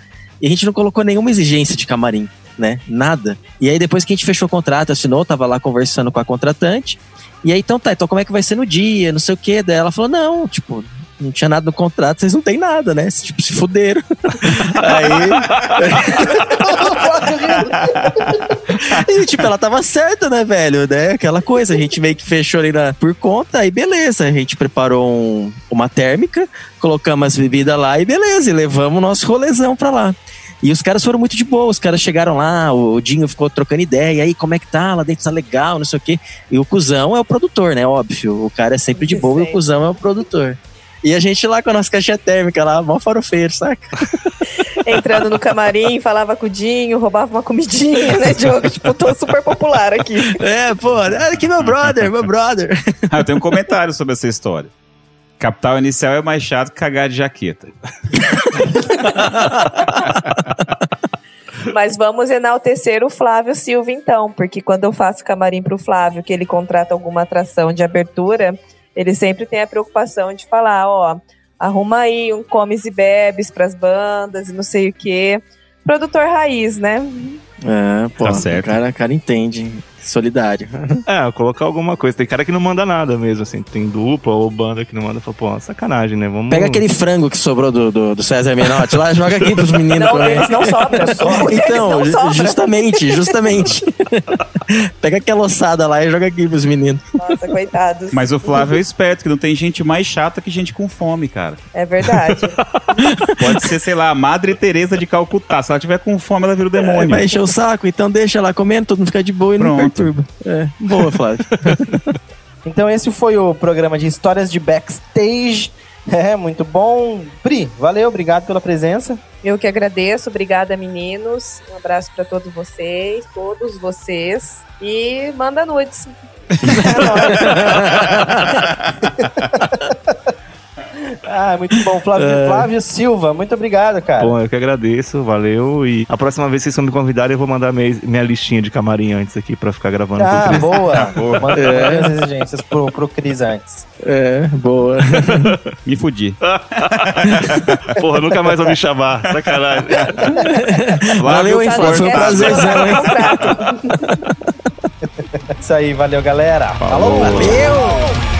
E a gente não colocou nenhuma exigência de camarim, né? Nada. E aí depois que a gente fechou o contrato, assinou, tava lá conversando com a contratante. E aí, então tá, então como é que vai ser no dia, não sei o quê. Daí ela falou, não, tipo, não tinha nada no contrato, vocês não tem nada, né? Tipo, se fuderam. <laughs> aí... E, tipo, ela tava certa, né, velho? Né? Aquela coisa, a gente meio que fechou ali na, por conta, aí beleza. A gente preparou um- uma térmica, colocamos as bebidas lá e beleza, e levamos o nosso rolezão pra lá. E os caras foram muito de boa, os caras chegaram lá, o Dinho ficou trocando ideia, e aí como é que tá? Lá dentro tá legal, não sei o quê. E o cuzão é o produtor, né? Óbvio. O cara é sempre de boa e o cuzão é o produtor. E a gente lá com a nossa caixinha térmica lá, mó farofeiro, saca? <laughs> Entrando no camarim, falava com o Dinho, roubava uma comidinha, né, <laughs> Diogo? Tipo, tô super popular aqui. É, pô, olha aqui meu brother, meu brother. Ah, eu tenho um comentário sobre essa história. Capital inicial é mais chato que cagar de jaqueta. <laughs> Mas vamos enaltecer o Flávio Silva, então, porque quando eu faço camarim pro Flávio, que ele contrata alguma atração de abertura, ele sempre tem a preocupação de falar, ó, arruma aí um comes e bebes pras bandas e não sei o quê. Produtor raiz, né? É, pô, Tá certo. O cara, o cara entende. Solidário. É, colocar alguma coisa. Tem cara que não manda nada mesmo, assim. Tem dupla ou banda que não manda. Fala, pô, sacanagem, né? Vamos. Pega aquele frango que sobrou do, do, do César Menotti lá, joga aqui pros meninos Não, comer. eles não sobram. Então, eles ju- não sobram. justamente, justamente. <laughs> Pega aquela ossada lá e joga aqui pros meninos. Nossa, coitados. Mas o Flávio é esperto, que não tem gente mais chata que gente com fome, cara. É verdade. <laughs> Pode ser, sei lá, a Madre Teresa de Calcutá. Se ela tiver com fome, ela vira o demônio. Vai encher o saco, então deixa ela comendo, todo mundo fica de boa e não Perturba. É, boa, Flávio. <laughs> Então esse foi o programa de histórias de backstage. <laughs> É, muito bom. Pri, valeu, obrigado pela presença. Eu que agradeço, obrigada meninos. Um abraço pra todos vocês, todos vocês. E manda nudes. <laughs> Ah, muito bom. Flávio, Flávio Silva, muito obrigado, cara. Bom, eu que agradeço, valeu. E a próxima vez que vocês vão me convidarem, eu vou mandar minha, minha listinha de camarim antes aqui pra ficar gravando com o Ah, Cris. boa. <laughs> Boa. Manda É. as exigências pro, pro Cris antes. É, boa. <laughs> Me fudi. <laughs> Porra, nunca mais vou me chamar. Sacanagem. Valeu, hein, Flávio? Foi um prazerzão, hein? Isso aí, valeu, galera. Falou. Valeu!